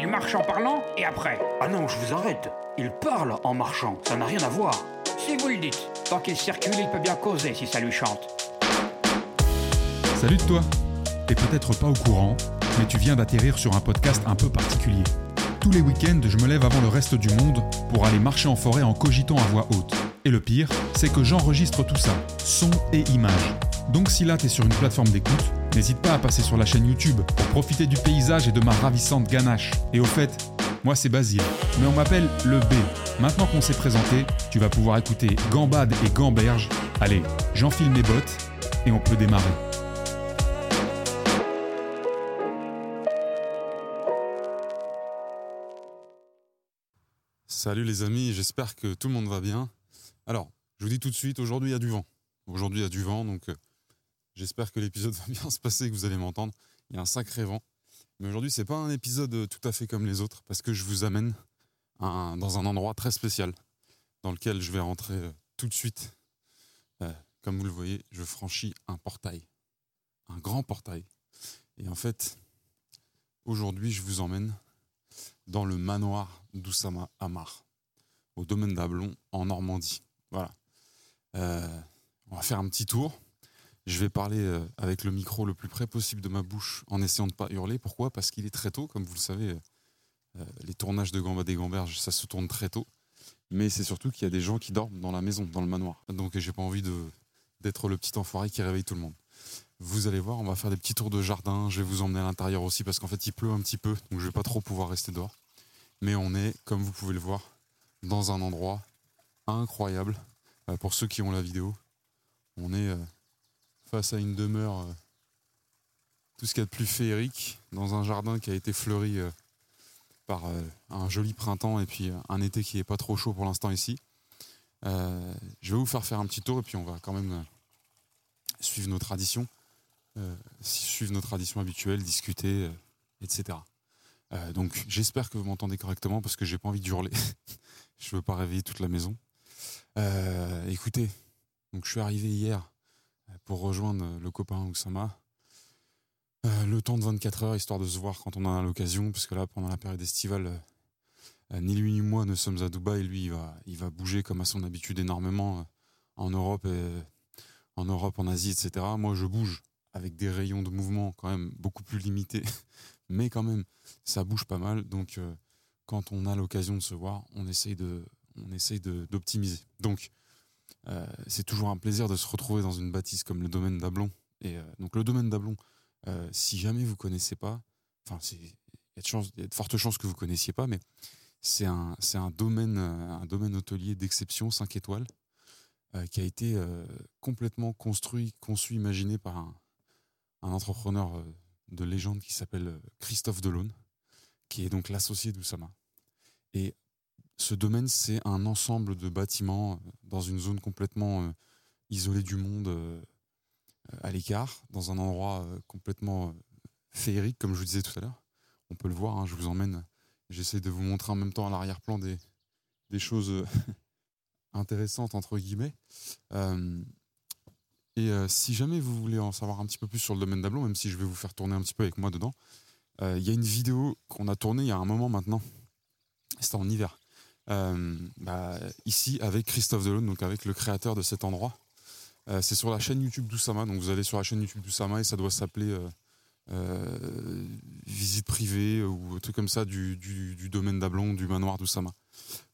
Il marche en parlant et après Ah non, je vous arrête. Il parle en marchant, ça n'a rien à voir. Si vous le dites. Tant qu'il circule, il peut bien causer si ça lui chante. Salut de toi T'es peut-être pas au courant, mais tu viens d'atterrir sur un podcast un peu particulier. Tous les week-ends, je me lève avant le reste du monde pour aller marcher en forêt en cogitant à voix haute. Et le pire, c'est que j'enregistre tout ça, son et image. Donc si là t'es sur une plateforme d'écoute, n'hésite pas à passer sur la chaîne YouTube pour profiter du paysage et de ma ravissante ganache. Et au fait, moi c'est Basile, mais on m'appelle le B. Maintenant qu'on s'est présenté, tu vas pouvoir écouter Gambade et Gamberge. Allez, j'enfile mes bottes et on peut démarrer. Salut les amis, j'espère que tout le monde va bien. Alors, je vous dis tout de suite, aujourd'hui il y a du vent. Aujourd'hui il y a du vent, donc euh, j'espère que l'épisode va bien se passer, que vous allez m'entendre. Il y a un sacré vent. Mais aujourd'hui, c'est pas un épisode euh, tout à fait comme les autres, parce que je vous amène dans un endroit très spécial, dans lequel je vais rentrer euh, tout de suite. Euh, comme vous le voyez, je franchis un portail, un grand portail. Et en fait, aujourd'hui, je vous emmène dans le manoir d'Oussama Amar, au domaine d'Ablon, en Normandie. Voilà. On va faire un petit tour. Je vais parler euh, avec le micro le plus près possible de ma bouche en essayant de ne pas hurler. Pourquoi? Parce qu'il est très tôt, comme vous le savez. euh, euh, les tournages de Gambade et Gamberge, ça se tourne très tôt. Mais c'est surtout qu'il y a des gens qui dorment dans la maison, dans le manoir. Donc j'ai pas envie d'être le petit enfoiré qui réveille tout le monde. Vous allez voir, on va faire des petits tours de jardin. Je vais vous emmener à l'intérieur aussi parce qu'en fait il pleut un petit peu, donc je vais pas trop pouvoir rester dehors. Mais on est, comme vous pouvez le voir, dans un endroit incroyable. Pour ceux qui ont la vidéo, face à une demeure, euh, tout ce qu'il y a de plus féerique, dans un jardin qui a été fleuri euh, par euh, un joli printemps et puis un été qui est pas trop chaud pour l'instant ici. Je vais vous faire faire un petit tour et puis on va quand même suivre nos traditions, suivre nos traditions habituelles, discuter, etc. Donc j'espère que vous m'entendez correctement parce que j'ai pas envie de hurler. je veux pas réveiller toute la maison. Écoutez, donc je suis arrivé hier pour rejoindre le copain Oussama. Euh, le temps de 24 heures, histoire de se voir quand on en a l'occasion, parce que là, pendant la période estivale, euh, euh, ni lui ni moi ne sommes à Dubaï. Lui, il va, il va bouger comme à son habitude énormément euh, en Europe, et, en Europe, en Asie, etc. Moi, je bouge avec des rayons de mouvement quand même beaucoup plus limités, mais quand même, ça bouge pas mal. Donc, euh, quand on a l'occasion de se voir, on essaye de, on essaye d'optimiser. Donc, euh, c'est toujours un plaisir de se retrouver dans une bâtisse comme le domaine d'Ablon. Et euh, donc, le domaine d'Ablon, euh, si jamais vous connaissez pas, enfin, il y a de fortes chances que vous connaissiez pas, mais c'est un, domaine, hôtelier d'exception, 5 étoiles, qui a été complètement construit, conçu, imaginé par un, un entrepreneur de légende qui s'appelle Christophe Delaune, qui est donc l'associé d'Oussama. Et ce domaine, c'est un ensemble de bâtiments euh, dans une zone complètement euh, isolée du monde, euh, à l'écart, dans un endroit complètement féerique, comme je vous disais tout à l'heure. On peut le voir, hein, je vous emmène. J'essaie de vous montrer en même temps à l'arrière-plan des, choses intéressantes, entre guillemets. Et si jamais vous voulez en savoir un petit peu plus sur le domaine d'Ablon, même si je vais vous faire tourner un petit peu avec moi dedans, il y a une vidéo qu'on a tournée il y a un moment maintenant. C'était en hiver. Euh, bah, ici, avec Christophe Delaune, donc avec le créateur de cet endroit. Euh, c'est sur la chaîne YouTube d'Oussama. Donc vous allez sur la chaîne YouTube d'Oussama et ça doit s'appeler euh, Visite privée ou un truc comme ça du, domaine d'Ablon, du manoir d'Oussama.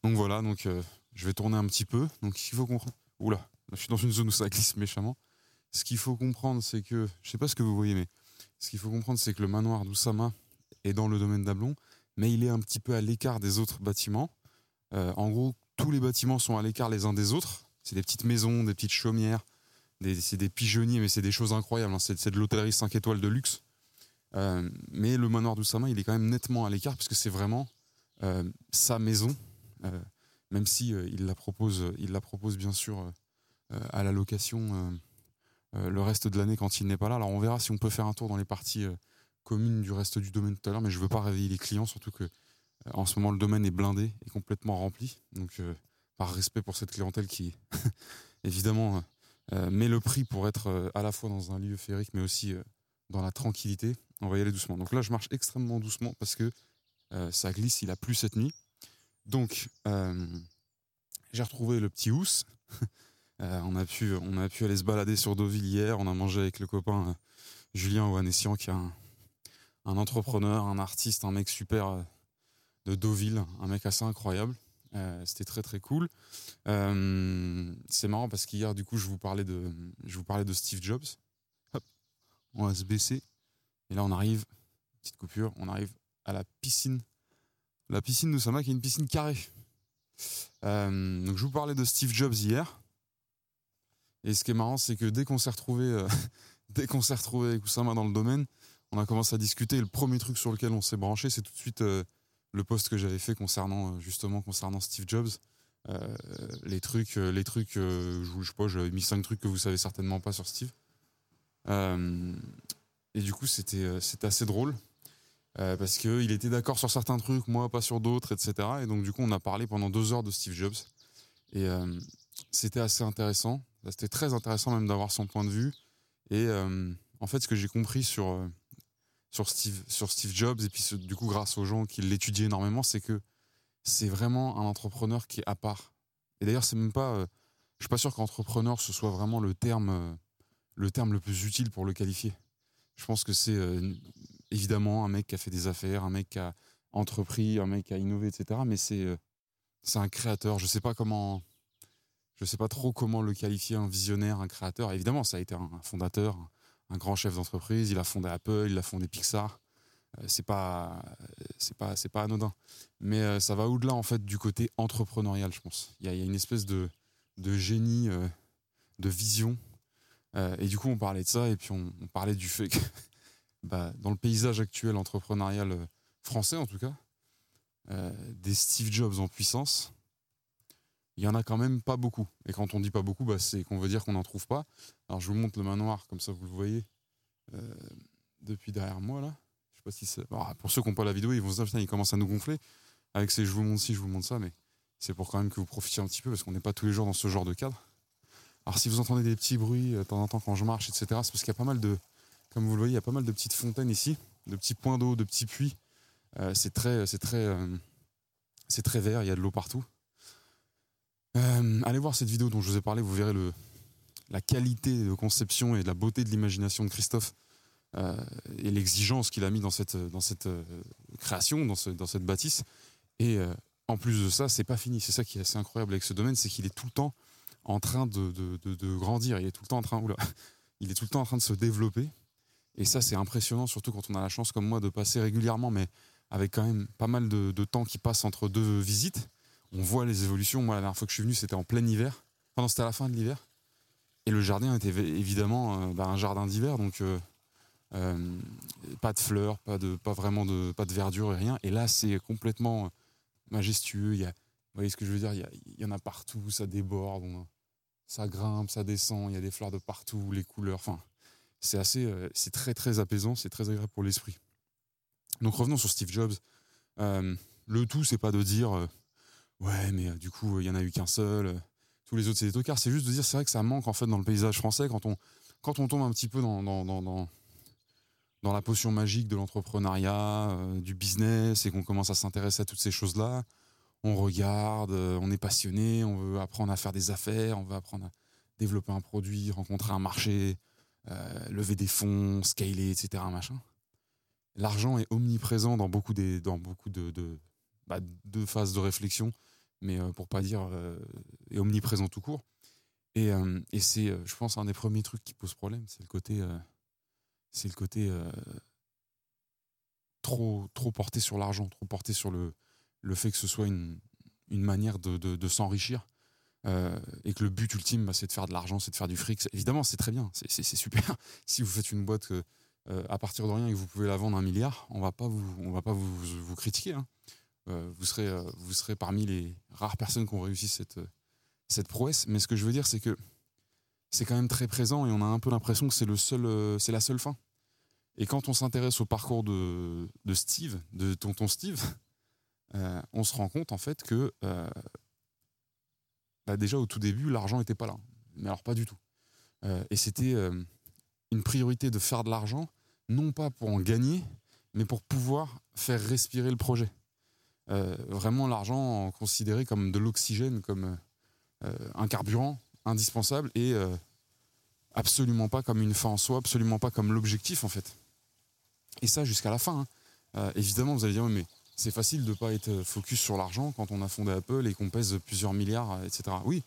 Donc voilà, donc je vais tourner un petit peu. Donc il faut comprendre. Oula, je suis dans une zone où ça glisse méchamment. Ce qu'il faut comprendre, c'est que, je sais pas ce que vous voyez, mais ce qu'il faut comprendre, c'est que le manoir d'Oussama est dans le domaine d'Ablon, mais il est un petit peu à l'écart des autres bâtiments. Euh, en gros, tous les bâtiments sont à l'écart les uns des autres. C'est des petites maisons, des petites chaumières, c'est des pigeonniers, mais c'est des choses incroyables. hein. C'est de l'hôtellerie 5 étoiles de luxe. Euh, mais le manoir d'Oussama, il est quand même nettement à l'écart parce que c'est vraiment euh, sa maison, même si il la propose, il la propose bien sûr à la location le reste de l'année quand il n'est pas là. Alors on verra si on peut faire un tour dans les parties communes du reste du domaine tout à l'heure, mais je veux pas réveiller les clients, surtout que en ce moment le domaine est blindé et complètement rempli. Donc euh, par respect pour cette clientèle qui évidemment euh, met le prix pour être euh, à la fois dans un lieu féerique mais aussi euh, dans la tranquillité, on va y aller doucement. Donc là je marche extrêmement doucement parce que ça glisse, il a plu cette nuit. Donc, j'ai retrouvé le petit housse. on, a pu, on a pu aller se balader sur Deauville hier. On a mangé avec le copain Julien Oanessian, qui est un, entrepreneur, un artiste, un mec super de Deauville, un mec assez incroyable. C'était très très cool. c'est marrant parce qu'hier, du coup, je vous parlais de, je vous parlais de Steve Jobs. Hop, on va se baisser. Et là, on arrive, petite coupure, on arrive à la piscine. La piscine de Sama, qui est une piscine carrée. Euh, donc, je vous parlais de Steve Jobs hier. Et ce qui est marrant, c'est que dès qu'on s'est retrouvé, euh, dès qu'on s'est retrouvé avec Oussama dans le domaine, on a commencé à discuter. Et le premier truc sur lequel on s'est branché, c'est tout de suite euh, le post que j'avais fait concernant justement concernant Steve Jobs. les trucs, les trucs, je, je sais pas, j'avais mis cinq trucs que vous savez certainement pas sur Steve. Et du coup, c'était euh, assez drôle. Euh, parce qu'il était d'accord sur certains trucs, moi pas sur d'autres, etc. Et donc du coup, on a parlé pendant deux heures de Steve Jobs. Et euh, c'était assez intéressant. C'était très intéressant même d'avoir son point de vue. Et en fait, ce que j'ai compris sur, sur, Steve, sur Steve Jobs, et puis du coup grâce aux gens qui l'étudiaient énormément, c'est que c'est vraiment un entrepreneur qui est à part. Et d'ailleurs, c'est même pas... je suis pas sûr qu'entrepreneur, ce soit vraiment le terme, le terme le plus utile pour le qualifier. Je pense que c'est euh, évidemment un mec qui a fait des affaires, un mec qui a entrepris, un mec qui a innové, etc. Mais c'est euh, c'est un créateur. Je sais pas comment, je sais pas trop comment le qualifier, un visionnaire, un créateur. Évidemment, ça a été un fondateur, un grand chef d'entreprise. Il a fondé Apple, il a fondé Pixar. Euh, c'est pas, c'est pas, c'est pas anodin. Mais ça va au-delà en fait du côté entrepreneurial, je pense. Il y, a une espèce de génie, de vision euh, et du coup, on parlait de ça, et puis on, parlait du fait que bah, dans le paysage actuel entrepreneurial euh, français, en tout cas, euh, des Steve Jobs en puissance, il y en a quand même pas beaucoup. Et quand on dit pas beaucoup, bah, c'est qu'on veut dire qu'on n'en trouve pas. Alors je vous montre le manoir, comme ça vous le voyez depuis derrière moi là. Je sais pas si c'est. pour ceux qui n'ont pas la vidéo, ils vont se dire putain, il commence à nous gonfler. Avec ces je vous montre ci, je vous montre ça, mais c'est pour quand même que vous profitiez un petit peu parce qu'on n'est pas tous les jours dans ce genre de cadre. Alors si vous entendez des petits bruits euh, de temps en temps quand je marche, etc., c'est parce qu'il y a pas mal de, comme vous le voyez, il y a pas mal de petites fontaines ici, de petits points d'eau, de petits puits. Euh, c'est très, c'est très, euh, c'est très vert, il y a de l'eau partout. Allez voir cette vidéo dont je vous ai parlé, vous verrez la qualité de conception et la beauté de l'imagination de Christophe et l'exigence qu'il a mis dans cette, cette création, dans, ce, dans cette bâtisse. Et en plus de ça, c'est pas fini. C'est ça qui est assez incroyable avec ce domaine, c'est qu'il est tout le temps en train de, de, grandir. Il est tout le temps en train, il est tout le temps en train de se développer. Et ça, c'est impressionnant, surtout quand on a la chance, comme moi, de passer régulièrement, mais avec quand même pas mal de, temps qui passe entre deux visites. On voit les évolutions. Moi, la dernière fois que je suis venu, c'était en plein hiver. Enfin, c'était à la fin de l'hiver. Et le jardin était évidemment euh, bah, un jardin d'hiver, donc euh, euh, pas de fleurs, pas de, vraiment de, pas de verdure et rien. Et là, c'est complètement majestueux. Il y a, vous voyez ce que je veux dire? Il y, en a partout, ça déborde ça grimpe, ça descend, il y a des fleurs de partout, les couleurs. Enfin, c'est assez, c'est très très apaisant, c'est très agréable pour l'esprit. Donc revenons sur Steve Jobs. Le tout, c'est pas de dire ouais, mais du coup, il y en a eu qu'un seul. tous les autres, c'est des tocards. C'est juste de dire, c'est vrai que ça manque en fait dans le paysage français quand on quand on tombe un petit peu dans dans, dans, dans, la potion magique de l'entrepreneuriat, du business, et qu'on commence à s'intéresser à toutes ces choses-là on regarde, euh, on est passionné, on veut apprendre à faire des affaires, on veut apprendre à développer un produit, rencontrer un marché, euh, lever des fonds, scaler, etc. L'argent est omniprésent dans beaucoup, des, dans beaucoup de, bah, phases de réflexion, mais euh, pour pas dire est omniprésent tout court. Et, et c'est, je pense, un des premiers trucs qui pose problème, c'est le côté, c'est le côté trop, trop porté sur l'argent, trop porté sur le, le fait que ce soit une, une manière de, de, s'enrichir euh, et que le but ultime, bah, c'est de faire de l'argent, c'est de faire du fric. Évidemment, c'est très bien, c'est super. si vous faites une boîte euh, à partir de rien et que vous pouvez la vendre un milliard, on va pas vous, on va pas vous, vous critiquer. Hein. Euh, vous, serez, vous serez parmi les rares personnes qui ont réussi cette, cette prouesse. Mais ce que je veux dire, c'est que c'est quand même très présent et on a un peu l'impression que c'est le seul, c'est la seule fin. Et quand on s'intéresse au parcours de, Steve, de tonton Steve, euh, on se rend compte en fait que euh, bah, déjà au tout début, l'argent n'était pas là. Mais alors pas du tout. Euh, et c'était une priorité de faire de l'argent, non pas pour en gagner, mais pour pouvoir faire respirer le projet. Vraiment l'argent considéré comme de l'oxygène, comme un carburant indispensable et absolument pas comme une fin en soi, absolument pas comme l'objectif en fait. Et ça jusqu'à la fin. Hein. évidemment, vous allez dire, mais c'est facile de ne pas être focus sur l'argent quand on a fondé Apple et qu'on pèse plusieurs milliards, etc. Oui,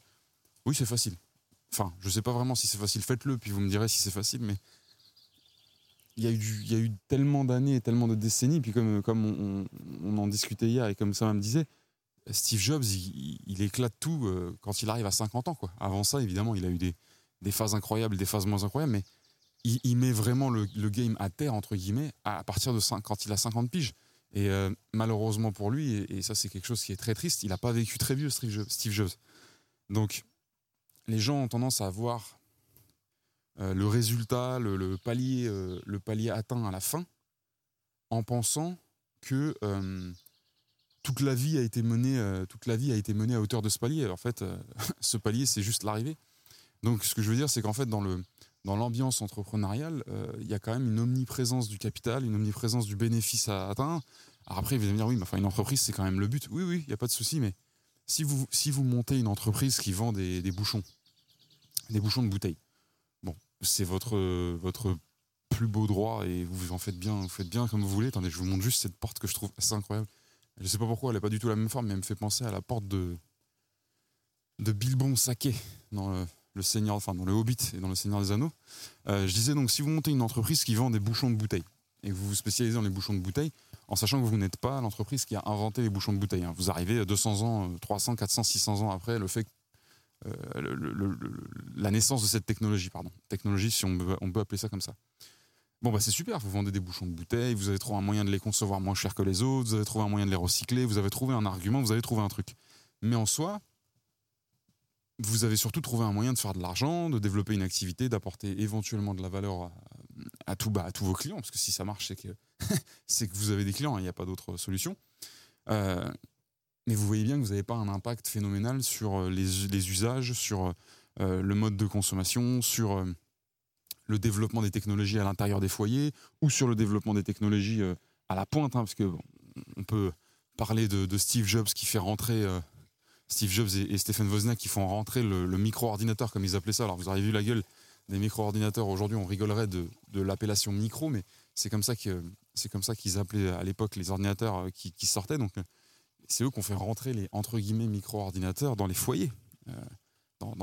oui, c'est facile. Enfin, je ne sais pas vraiment si c'est facile. Faites-le, puis vous me direz si c'est facile. Mais il y, a eu, tellement d'années et tellement de décennies. Puis comme, on, en discutait hier et comme ça me disait, Steve Jobs, il, éclate tout euh, quand il arrive à 50 ans. Avant ça, évidemment, il a eu des, phases incroyables, des phases moins incroyables, mais il, met vraiment le, game à terre, entre guillemets, à partir de 5, quand il a 50 piges. Et euh, malheureusement pour lui, et, ça c'est quelque chose qui est très triste, il n'a pas vécu très vieux, Steve Jobs. Donc les gens ont tendance à voir le résultat, le, palier, euh, le palier atteint à la fin, en pensant que toute la vie a été menée, toute la vie a été menée à hauteur de ce palier. En fait, ce palier c'est juste l'arrivée. Donc ce que je veux dire, c'est qu'en fait dans dans l'ambiance entrepreneuriale, il y a quand même une omniprésence du capital, une omniprésence du bénéfice à atteindre, alors après, vous allez me dire, oui, mais enfin, une entreprise, c'est quand même le but. Oui, oui, il n'y a pas de souci, mais si vous, si vous montez une entreprise qui vend des, bouchons, des bouchons de bouteilles, c'est votre, votre plus beau droit et vous en faites bien, vous faites bien comme vous voulez. Attendez, je vous montre juste cette porte que je trouve assez incroyable. Je ne sais pas pourquoi, elle n'est pas du tout la même forme, mais elle me fait penser à la porte de, de Bilbon Saké dans le, Seigneur, enfin dans le Hobbit et dans le Seigneur des Anneaux. Euh, je disais donc, si vous montez une entreprise qui vend des bouchons de bouteilles et vous vous spécialisez dans les bouchons de bouteilles, en sachant que vous n'êtes pas l'entreprise qui a inventé les bouchons de bouteille. Hein. Vous arrivez 200 ans, 300, 400, 600 ans après le fait euh, la naissance de cette technologie, pardon. Technologie, si on peut, appeler ça comme ça. Bon, bah c'est super, vous vendez des bouchons de bouteille, vous avez trouvé un moyen de les concevoir moins cher que les autres, vous avez trouvé un moyen de les recycler, vous avez trouvé un argument, vous avez trouvé un truc. Mais en soi, vous avez surtout trouvé un moyen de faire de l'argent, de développer une activité, d'apporter éventuellement de la valeur à, tout, bah, à tous vos clients, parce que si ça marche, c'est que, que vous avez des clients, hein, il n'y a pas d'autre solution. Euh, mais vous voyez bien que vous n'avez pas un impact phénoménal sur euh, les, usages, sur euh, le mode de consommation, sur le développement des technologies à l'intérieur des foyers ou sur le développement des technologies à la pointe, hein, parce que on peut parler de, Steve Jobs qui fait rentrer Steve Jobs et, Stephen Wozniak qui font rentrer le, micro-ordinateur comme ils appelaient ça. Alors vous avez vu la gueule des micro-ordinateurs. Aujourd'hui, on rigolerait de, l'appellation micro, mais c'est comme ça qu'ils appelaient à l'époque les ordinateurs euh, qui, sortaient. Euh, c'est eux qui ont fait rentrer les entre guillemets micro-ordinateurs dans les foyers, euh, dans,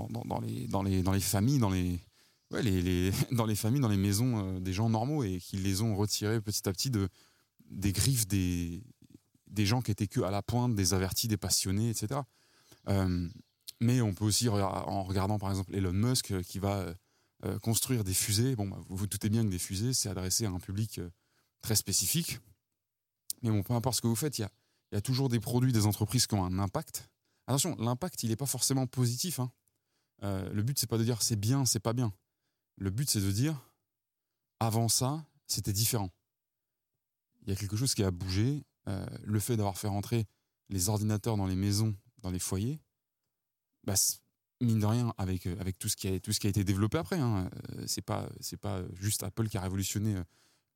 les, dans, les, dans les familles, dans les, les, dans les familles, dans les maisons des gens normaux et qui les ont retirés petit à petit de, des griffes des, des gens qui étaient que à la pointe, des avertis, des passionnés, etc. mais on peut aussi, en regardant par exemple Elon Musk, qui va euh, construire des fusées, bon, bah, vous vous doutez bien que des fusées, c'est adressé à un public euh, très spécifique. Mais bon, peu importe ce que vous faites, il y a, toujours des produits, des entreprises qui ont un impact. Attention, l'impact, il n'est pas forcément positif. Hein. Euh, le but, c'est pas de dire c'est bien, c'est pas bien. Le but, c'est de dire avant ça, c'était différent. Il y a quelque chose qui a bougé. le fait d'avoir fait rentrer les ordinateurs dans les maisons, dans les foyers, bah, mine de rien, avec, euh, avec tout, ce qui a, tout ce qui a été développé après. Hein. Euh, c'est pas, pas juste Apple qui a révolutionné euh,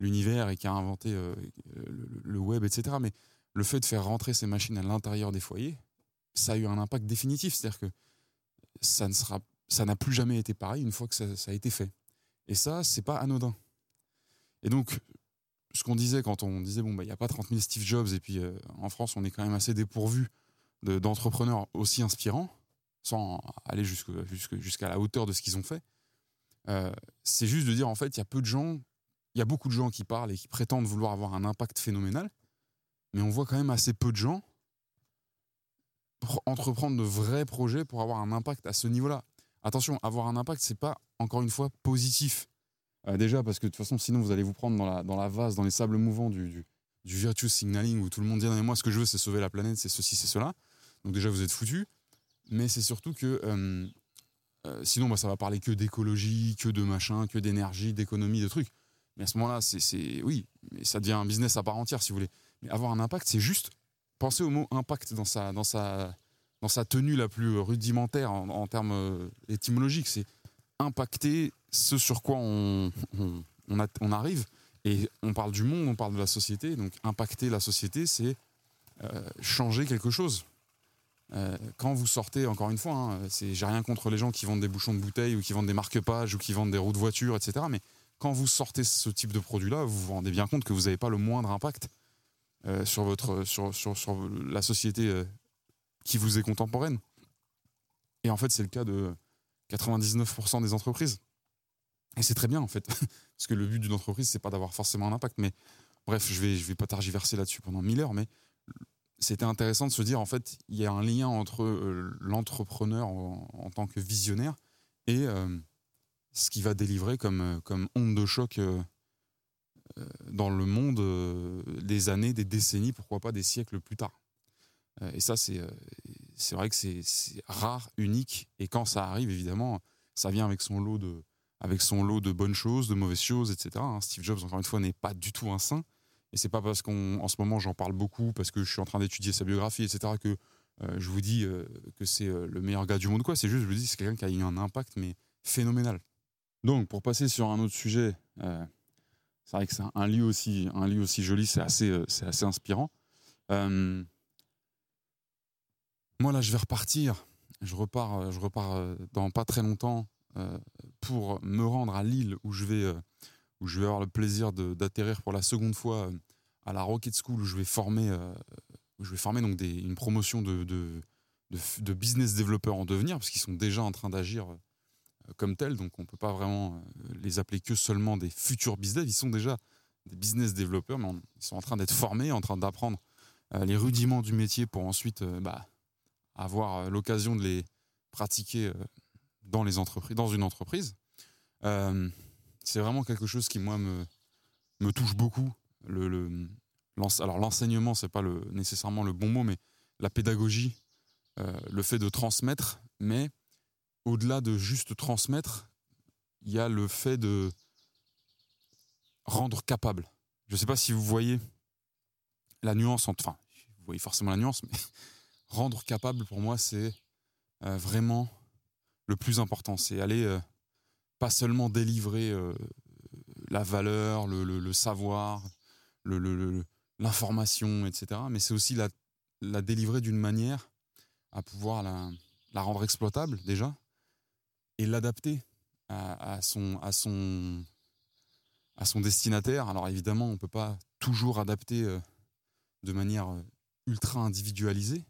l'univers et qui a inventé le, web, etc. Mais le fait de faire rentrer ces machines à l'intérieur des foyers, ça a eu un impact définitif. C'est-à-dire que ça n'a plus jamais été pareil une fois que ça, a été fait. Et ça, c'est pas anodin. Et donc, ce qu'on disait quand on disait bon bah il n'y a pas 30 000 Steve Jobs et puis en France on est quand même assez dépourvu d'entrepreneurs aussi inspirants sans aller jusqu'à la hauteur de ce qu'ils ont fait. Euh, c'est juste de dire, en fait, il y a peu de gens, il y a beaucoup de gens qui parlent et qui prétendent vouloir avoir un impact phénoménal, mais on voit quand même assez peu de gens entreprendre de vrais projets pour avoir un impact à ce niveau-là. Attention, avoir un impact, c'est pas encore une fois positif. Euh, déjà parce que de toute façon, sinon vous allez vous prendre dans la, dans la vase, dans les sables mouvants du, du, du signaling où tout le monde dit non, mais moi ce que je veux c'est sauver la planète, c'est ceci, c'est cela. Donc déjà vous êtes foutu mais c'est surtout que euh, euh, sinon, bah, ça va parler que d'écologie, que de machin, que d'énergie, d'économie, de trucs. Mais à ce moment-là, c'est oui, mais ça devient un business à part entière, si vous voulez. Mais avoir un impact, c'est juste penser au mot impact dans sa, dans sa, dans sa tenue la plus rudimentaire en, termes euh, étymologiques. C'est impacter ce sur quoi on, on, arrive. Et on parle du monde, on parle de la société. Donc impacter la société, c'est changer quelque chose. quand vous sortez, encore une fois, hein, j'ai rien contre les gens qui vendent des bouchons de bouteilles ou qui vendent des marque-pages ou qui vendent des roues de voiture, etc. Mais quand vous sortez ce type de produit-là, vous vous rendez bien compte que vous n'avez pas le moindre impact sur, votre, sur, sur, sur la société qui vous est contemporaine. Et en fait, c'est le cas de 99% des entreprises. Et c'est très bien, en fait. Parce que le but d'une entreprise, c'est pas d'avoir forcément un impact. Mais bref, je vais, je vais pas targiverser là-dessus pendant mille heures, mais c'était intéressant de se dire, en fait, il y a un lien entre euh, l'entrepreneur en, tant que visionnaire et euh, ce qui va délivrer comme, euh, comme onde de choc dans le monde des années, des décennies, pourquoi pas des siècles plus tard. et ça, c'est vrai que c'est rare, unique, et quand ça arrive, évidemment, ça vient avec son lot de, avec son lot de bonnes choses, de mauvaises choses, etc. Hein. Steve Jobs, encore une fois, n'est pas du tout un saint. Et c'est pas parce qu'en ce moment j'en parle beaucoup, parce que je suis en train d'étudier sa biographie, etc., que euh, je vous dis euh, que c'est euh, le meilleur gars du monde. quoi. C'est juste, je vous dis, c'est quelqu'un qui a eu un impact, mais phénoménal. Donc, pour passer sur un autre sujet, c'est vrai que c'est un, lieu aussi, un lieu aussi joli, c'est assez, c'est assez inspirant. Moi, là, je vais repartir. Je repars, euh, je repars euh, dans pas très longtemps euh, pour me rendre à Lille où je vais, où je vais avoir le plaisir d'atterrir pour la seconde fois à la Rocket School où je vais former, où je vais former donc une promotion de, de, de, business développeurs en devenir parce qu'ils sont déjà en train d'agir comme tels. Donc, on ne peut pas vraiment les appeler que seulement des futurs business. Ils sont déjà des business développeurs, mais ils sont en train d'être formés, en train d'apprendre les rudiments du métier pour ensuite bah, avoir euh, l'occasion de les pratiquer euh, dans, les entreprises, dans une entreprise. Euh, c'est vraiment quelque chose qui, moi, me, me touche beaucoup. Alors, l'enseignement, c'est pas nécessairement le bon mot, mais la pédagogie, le fait de transmettre, mais au-delà de juste transmettre, il y a le fait de rendre capable. Je ne sais pas si vous voyez la nuance. Enfin, vous voyez forcément la nuance, mais rendre capable, pour moi, c'est euh, vraiment le plus important. C'est aller euh, pas seulement délivrer euh, la valeur, le, savoir, l'information, etc., mais c'est aussi la, délivrer d'une manière à pouvoir la, rendre exploitable déjà et l'adapter à, son, destinataire. Alors évidemment, on ne peut pas toujours adapter de manière ultra individualisée,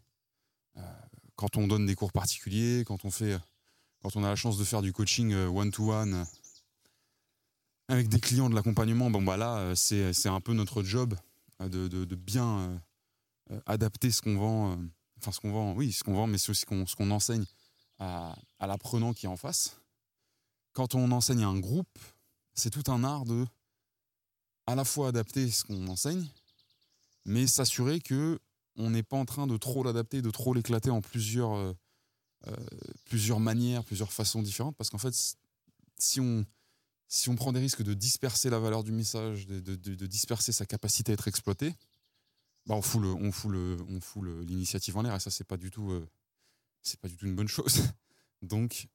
quand on donne des cours particuliers, quand on fait, quand on a la chance de faire du coaching one to one avec des clients de l'accompagnement, bon bah là euh, c'est, un peu notre job euh, de, bien euh, adapter ce qu'on vend, enfin ce qu'on vend, oui ce qu'on vend, mais c'est aussi ce qu'on enseigne à, l'apprenant qui est en face. Quand on enseigne à un groupe, c'est tout un art de à la fois adapter ce qu'on enseigne, mais s'assurer que on n'est pas en train de trop l'adapter, de trop l'éclater en plusieurs, euh, euh, plusieurs manières, plusieurs façons différentes. Parce qu'en fait, si on, si on prend des risques de disperser la valeur du message, de, disperser sa capacité à être exploité, bah on fout le, on fout l'initiative en l'air et ça c'est pas du tout, euh, c'est pas du tout une bonne chose. Donc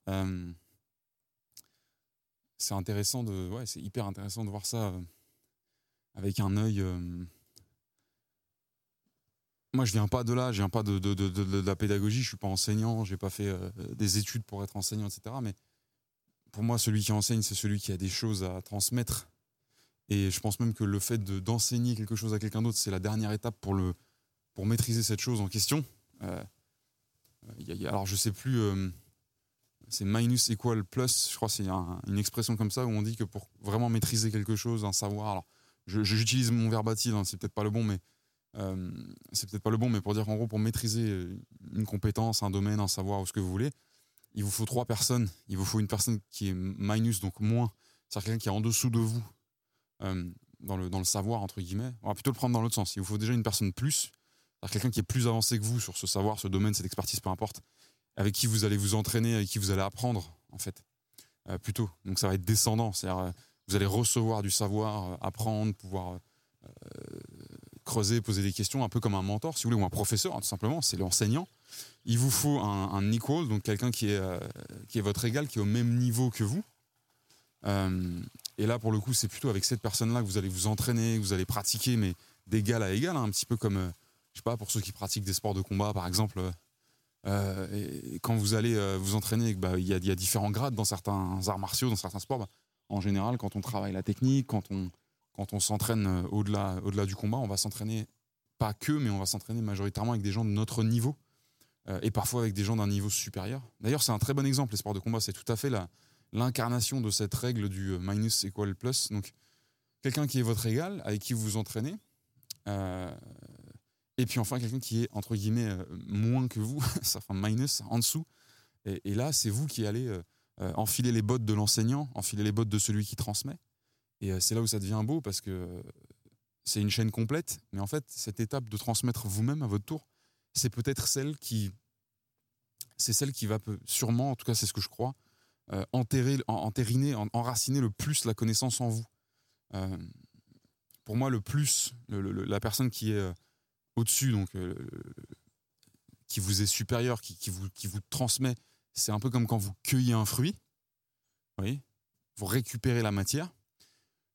c'est intéressant de, ouais, c'est hyper intéressant de voir ça avec un œil moi, je viens pas de là, je viens pas de, de, de, la pédagogie, je suis pas enseignant, j'ai pas fait euh, des études pour être enseignant, etc. Mais pour moi, celui qui enseigne, c'est celui qui a des choses à transmettre. Et je pense même que le fait d'enseigner quelque chose à quelqu'un d'autre, c'est la dernière étape pour, le, pour maîtriser cette chose en question. Alors, je sais plus, euh, c'est minus equal plus, je crois c'est une expression comme ça où on dit que pour vraiment maîtriser quelque chose, un savoir, alors j'utilise mon verbatim, hein, c'est peut-être pas le bon, mais euh, c'est peut-être pas le bon, mais pour dire qu'en gros, pour maîtriser une compétence, un domaine, un savoir ou ce que vous voulez, il vous faut trois personnes. Il vous faut une personne qui est minus, donc moins, c'est-à-dire quelqu'un qui est en dessous de vous euh, dans, le, dans le savoir, entre guillemets. On va plutôt le prendre dans l'autre sens. Il vous faut déjà une personne plus, quelqu'un qui est plus avancé que vous sur ce savoir, ce domaine, cette expertise, peu importe, avec qui vous allez vous entraîner, avec qui vous allez apprendre, en fait, plutôt. Donc ça va être descendant, c'est-à-dire vous allez recevoir du savoir, apprendre, pouvoir creuser, poser des questions, un peu comme un mentor, si vous voulez, ou un professeur, hein, tout simplement, c'est l'enseignant. Il vous faut un, un equal, donc quelqu'un qui, est euh, qui est votre égal, qui est au même niveau que vous. Euh, et là, pour le coup, c'est plutôt avec cette personne-là que vous allez vous entraîner, que vous allez pratiquer, mais d'égal à égal, hein, un petit peu comme, euh, je sais pas, pour ceux qui pratiquent des sports de combat, par exemple, euh, et quand vous allez euh, vous entraîner, bah, il y, a, différents grades dans certains arts martiaux, dans certains sports. Bah, en général, quand on travaille la technique, quand on, quand on s'entraîne euh, au-delà, au-delà du combat, on va s'entraîner pas que, mais on va s'entraîner majoritairement avec des gens de notre niveau et parfois avec des gens d'un niveau supérieur. D'ailleurs, c'est un très bon exemple, les sports de combat. C'est tout à fait la, l'incarnation de cette règle du minus equal plus. Donc, quelqu'un qui est votre égal, avec qui vous vous entraînez, et puis enfin, quelqu'un qui est, entre guillemets, euh, moins que vous, enfin minus, en dessous. Et, là, c'est vous qui allez euh, euh, enfiler les bottes de l'enseignant, enfiler les bottes de celui qui transmet. Et c'est là où ça devient beau parce que c'est une chaîne complète. Mais en fait, cette étape de transmettre vous-même à votre tour, c'est peut-être celle qui. C'est celle qui va sûrement, en tout cas, c'est ce que je crois, enterrer, entériner, enraciner le plus la connaissance en vous. pour moi, le plus, la personne qui est au-dessus, donc euh, qui vous est supérieur, qui, vous, qui vous transmet. C'est un peu comme quand vous cueillez un fruit. Vous récupérez la matière.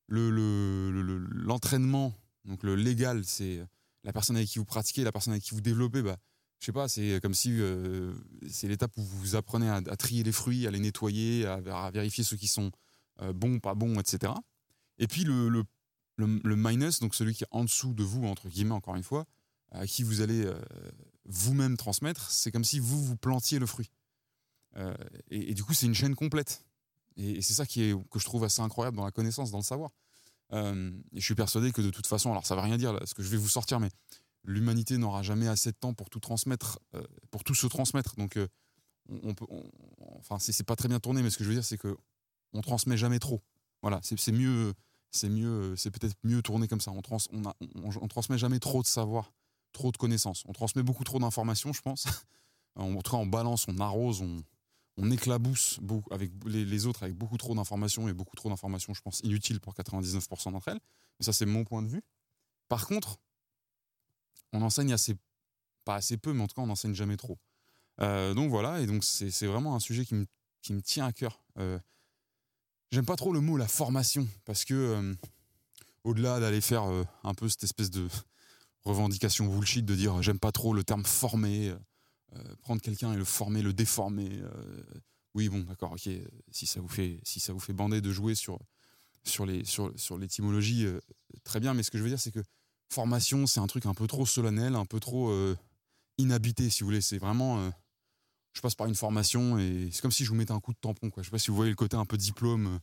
L'entraînement, le, donc le légal, c'est la personne avec qui vous pratiquez, la personne avec qui vous développez. Bah, je sais pas, c'est comme si euh, c'est l'étape où vous apprenez à, trier les fruits, à les nettoyer, à, vérifier ceux qui sont euh, bons, pas bons, etc. Et puis le, le, le, minus, donc celui qui est en dessous de vous, entre guillemets, encore une fois, à qui vous allez euh, vous-même transmettre, c'est comme si vous vous plantiez le fruit. Euh, et, du coup, c'est une chaîne complète. Et, c'est ça qui est, que je trouve assez incroyable dans la connaissance, dans le savoir. Euh, et je suis persuadé que de toute façon, alors ça ne veut rien dire ce que je vais vous sortir, mais l'humanité n'aura jamais assez de temps pour tout transmettre, pour tout se transmettre. Donc, on, peut, enfin, c'est pas très bien tourné, mais ce que je veux dire, c'est que on transmet jamais trop. Voilà, c'est mieux, c'est mieux, c'est peut-être mieux tourné comme ça. On, trans, on, on, transmet jamais trop de savoir trop de connaissances. On transmet beaucoup trop d'informations, je pense. en tout cas, on balance, on arrose, on, éclabousse avec les, autres avec beaucoup trop d'informations et beaucoup trop d'informations, je pense, inutiles pour 99% d'entre elles. Mais ça, c'est mon point de vue. Par contre, on enseigne assez, pas assez peu, mais en tout cas, on n'enseigne jamais trop. Euh, donc voilà, et donc c'est vraiment un sujet qui me, qui me tient à cœur. Euh, J'aime pas trop le mot la formation, parce que euh, au-delà d'aller faire un peu cette espèce de, revendication bullshit de dire j'aime pas trop le terme former, euh, prendre quelqu'un et le former, le déformer. Euh, oui, bon, d'accord, ok. Si ça vous fait, si ça vous fait bander de jouer sur sur sur, sur l'étymologie, euh, très bien. Mais ce que je veux dire, c'est que formation, c'est un truc un peu trop solennel, un peu trop inhabité, si vous voulez. C'est vraiment, je passe par une formation et c'est comme si je vous mettais un coup de tampon. Je sais pas si vous voyez le côté un peu diplôme.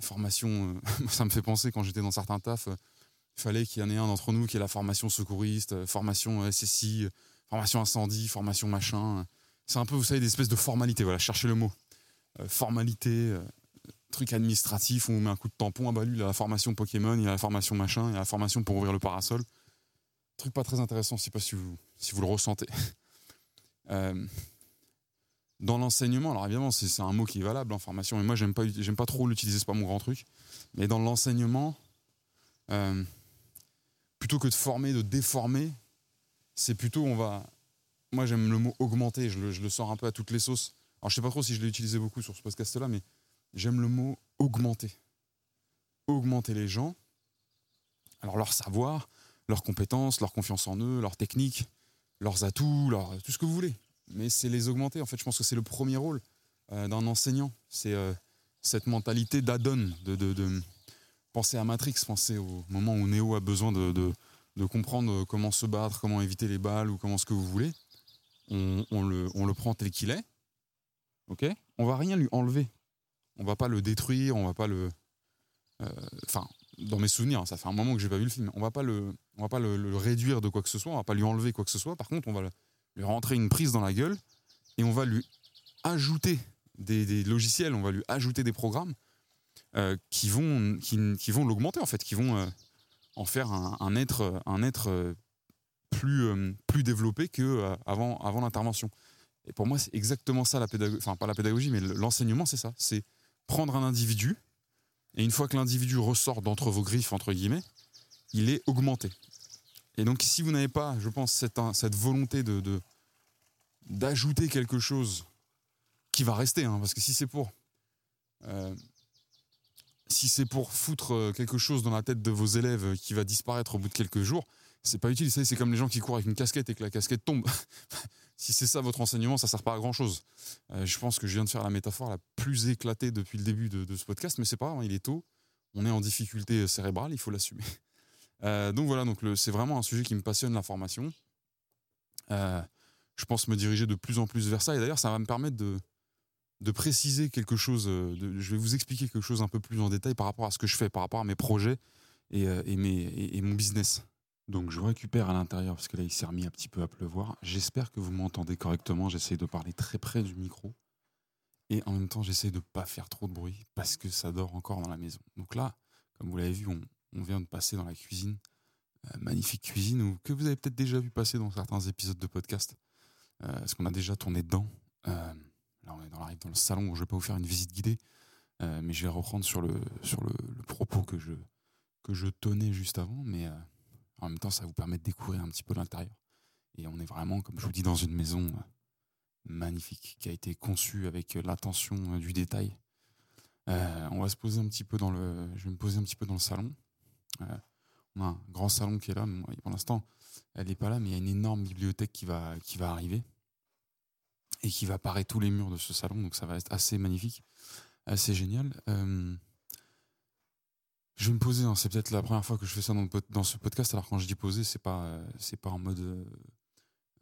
formation, ça me fait penser quand j'étais dans certains tafs, il fallait qu'il y en ait un d'entre nous qui ait la formation secouriste, euh, formation euh, SSI, euh, formation incendie, formation machin. C'est un peu, vous savez, des espèces de formalités. Voilà, cherchez le mot. formalité, truc administratif où on met un coup de tampon. Ah bah lui, il a la formation Pokémon, il a la formation machin, il a la formation pour ouvrir le parasol. Truc pas très intéressant, je sais pas si vous, si vous le ressentez. dans l'enseignement, alors évidemment, c'est un mot qui est valable en formation, mais moi, j'aime pas, pas trop l'utiliser, c'est pas mon grand truc. Mais dans l'enseignement, plutôt que de former, de déformer, c'est plutôt on va. Moi j'aime le mot augmenter, je le, sors un peu à toutes les sauces. Alors je sais pas trop si je l'ai utilisé beaucoup sur ce podcast-là, mais j'aime le mot augmenter. Augmenter les gens, alors leur savoir, leurs compétences, leur confiance en eux, leurs techniques, leurs atouts, tout ce que vous voulez. Mais c'est les augmenter. En fait, je pense que c'est le premier rôle euh, d'un enseignant. C'est euh, cette mentalité d'addon, de, pensez à Matrix, pensez au moment où Neo a besoin de, de, comprendre comment se battre, comment éviter les balles ou comment ce que vous voulez. On, le, on le, prend tel qu'il est. Ok? On va rien lui enlever. On va pas le détruire, on va pas le. Euh, enfin, dans mes souvenirs, hein, ça fait un moment que j'ai pas vu le film. On va pas le, on va pas le, réduire de quoi que ce soit. On va pas lui enlever quoi que ce soit. Par contre, on va lui rentrer une prise dans la gueule et on va lui ajouter des, des logiciels, on va lui ajouter des programmes euh, qui vont, qui, vont l'augmenter en fait, qui vont euh, en faire un, être, un être euh, plus, plus développé que avant, avant l'intervention. Et pour moi, c'est exactement ça la pédagogie, enfin pas la pédagogie, mais l'enseignement, c'est ça. C'est prendre un individu, et une fois que l'individu ressort d'entre vos griffes, entre guillemets, il est augmenté. Et donc, si vous n'avez pas, je pense, cette, cette volonté de d'ajouter quelque chose qui va rester, hein, parce que si c'est pour si c'est pour foutre euh, quelque chose dans la tête de vos élèves qui va disparaître au bout de quelques jours, c'est pas utile. C'est comme les gens qui courent avec une casquette et que la casquette tombe. si c'est ça votre enseignement, ça sert pas à grand chose. Euh, je pense que je viens de faire la métaphore la plus éclatée depuis le début de, ce podcast, mais c'est pas grave, hein, il est tôt. On est en difficulté cérébrale, il faut l'assumer. Euh, donc voilà, donc c'est vraiment un sujet qui me passionne l'information. Euh, je pense me diriger de plus en plus vers ça. Et d'ailleurs, ça va me permettre de, de préciser quelque chose. De, je vais vous expliquer quelque chose un peu plus en détail par rapport à ce que je fais, par rapport à mes projets et, et, mes, et mon business. Donc je récupère à l'intérieur parce que là il s'est remis un petit peu à pleuvoir. J'espère que vous m'entendez correctement. J'essaie de parler très près du micro. Et en même temps j'essaie de ne pas faire trop de bruit parce que ça dort encore dans la maison. Donc là, comme vous l'avez vu, on, vient de passer dans la cuisine. Euh, magnifique cuisine que vous avez peut-être déjà vu passer dans certains épisodes de podcast. Euh, parce qu'on a déjà tourné dedans. Euh, là on est dans, dans le salon où je ne vais pas vous faire une visite guidée. mais je vais reprendre sur le, sur le, propos que je, que je tenais juste avant. Mais en même temps, ça vous permet de découvrir un petit peu l'intérieur. Et on est vraiment, comme je vous dis, dans une maison euh, magnifique qui a été conçue avec euh, l'attention euh, du détail. on va se poser un petit peu dans le. Je vais me poser un petit peu dans le salon. on a un grand salon qui est là. pour l'instant, elle n'est pas là, mais il y a une énorme bibliothèque qui va, qui va arriver et qui va parer tous les murs de ce salon. Donc ça va être assez magnifique, assez génial. Je vais me poser, hein, c'est peut-être la première fois que je fais ça dans, ce podcast. Alors quand je dis poser, c'est pas euh, c'est pas en mode euh,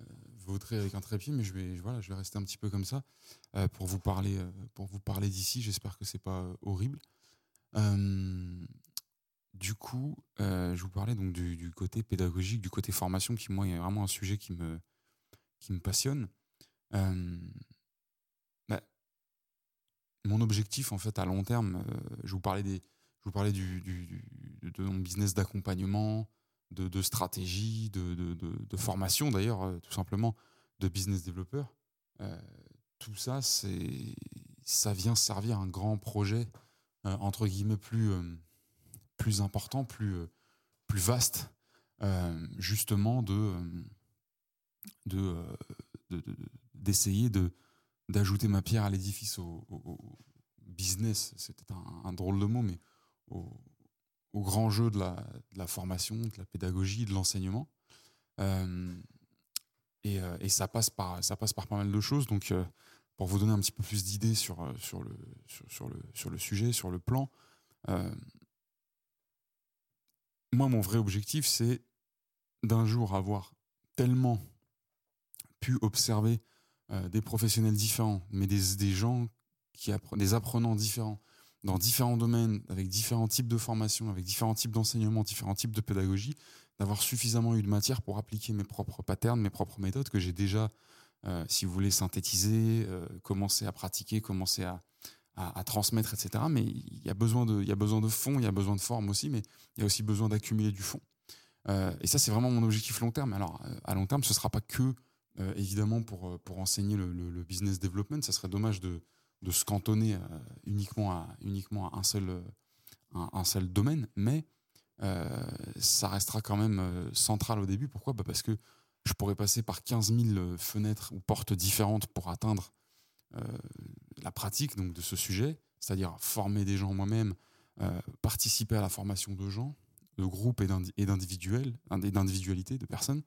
euh, vautrer avec un trépied, mais je vais je vais rester un petit peu comme ça pour vous parler pour vous parler d'ici. J'espère que c'est pas horrible. du coup, je vous parlais donc du, côté pédagogique, du côté formation, qui moi est vraiment un sujet qui me qui me passionne. Bah, mon objectif en fait à long terme, je vous parlais des je vous parlais de mon business d'accompagnement, de, stratégie, de, formation d'ailleurs, euh, tout simplement, de business développeur. Euh, tout ça, c'est, ça vient servir un grand projet, euh, entre guillemets, plus, plus important, plus, plus vaste, justement de, de, d'essayer de, d'ajouter ma pierre à l'édifice au, business. C'était un, drôle de mot, mais au, grand jeu de la, formation, de la pédagogie, de l'enseignement. Euh, euh, et, ça, passe par, ça passe par pas mal de choses. Donc, euh, pour vous donner un petit peu plus d'idées sur, sur, le, sur, le, sur le sujet, sur le plan, moi, mon vrai objectif, c'est d'un jour avoir tellement pu observer des professionnels différents, mais des, gens qui des apprenants différents, dans différents domaines, avec différents types de formations, avec différents types d'enseignement, différents types de pédagogie, d'avoir suffisamment eu de matière pour appliquer mes propres patterns, mes propres méthodes que j'ai déjà, euh, si vous voulez, synthétiser, euh, commencer à pratiquer, commencer à, à, transmettre, etc. Mais il y, a besoin de, il y a besoin de fond, il y a besoin de forme aussi, mais il y a aussi besoin d'accumuler du fond. Euh, et ça, c'est vraiment mon objectif long terme. Alors, à long terme, ce ne sera pas que, évidemment, pour, pour enseigner le, business development. Ça serait dommage de, de se cantonner euh, uniquement à, uniquement à un, seul, euh, un, seul domaine, mais euh, ça restera quand même central au début. Pourquoi? Bah Parce que je pourrais passer par 15 000 fenêtres ou portes différentes pour atteindre la pratique donc, de ce sujet, c'est-à-dire former des gens moi-même, participer à la formation de gens, de groupes et d'individualités, de personnes.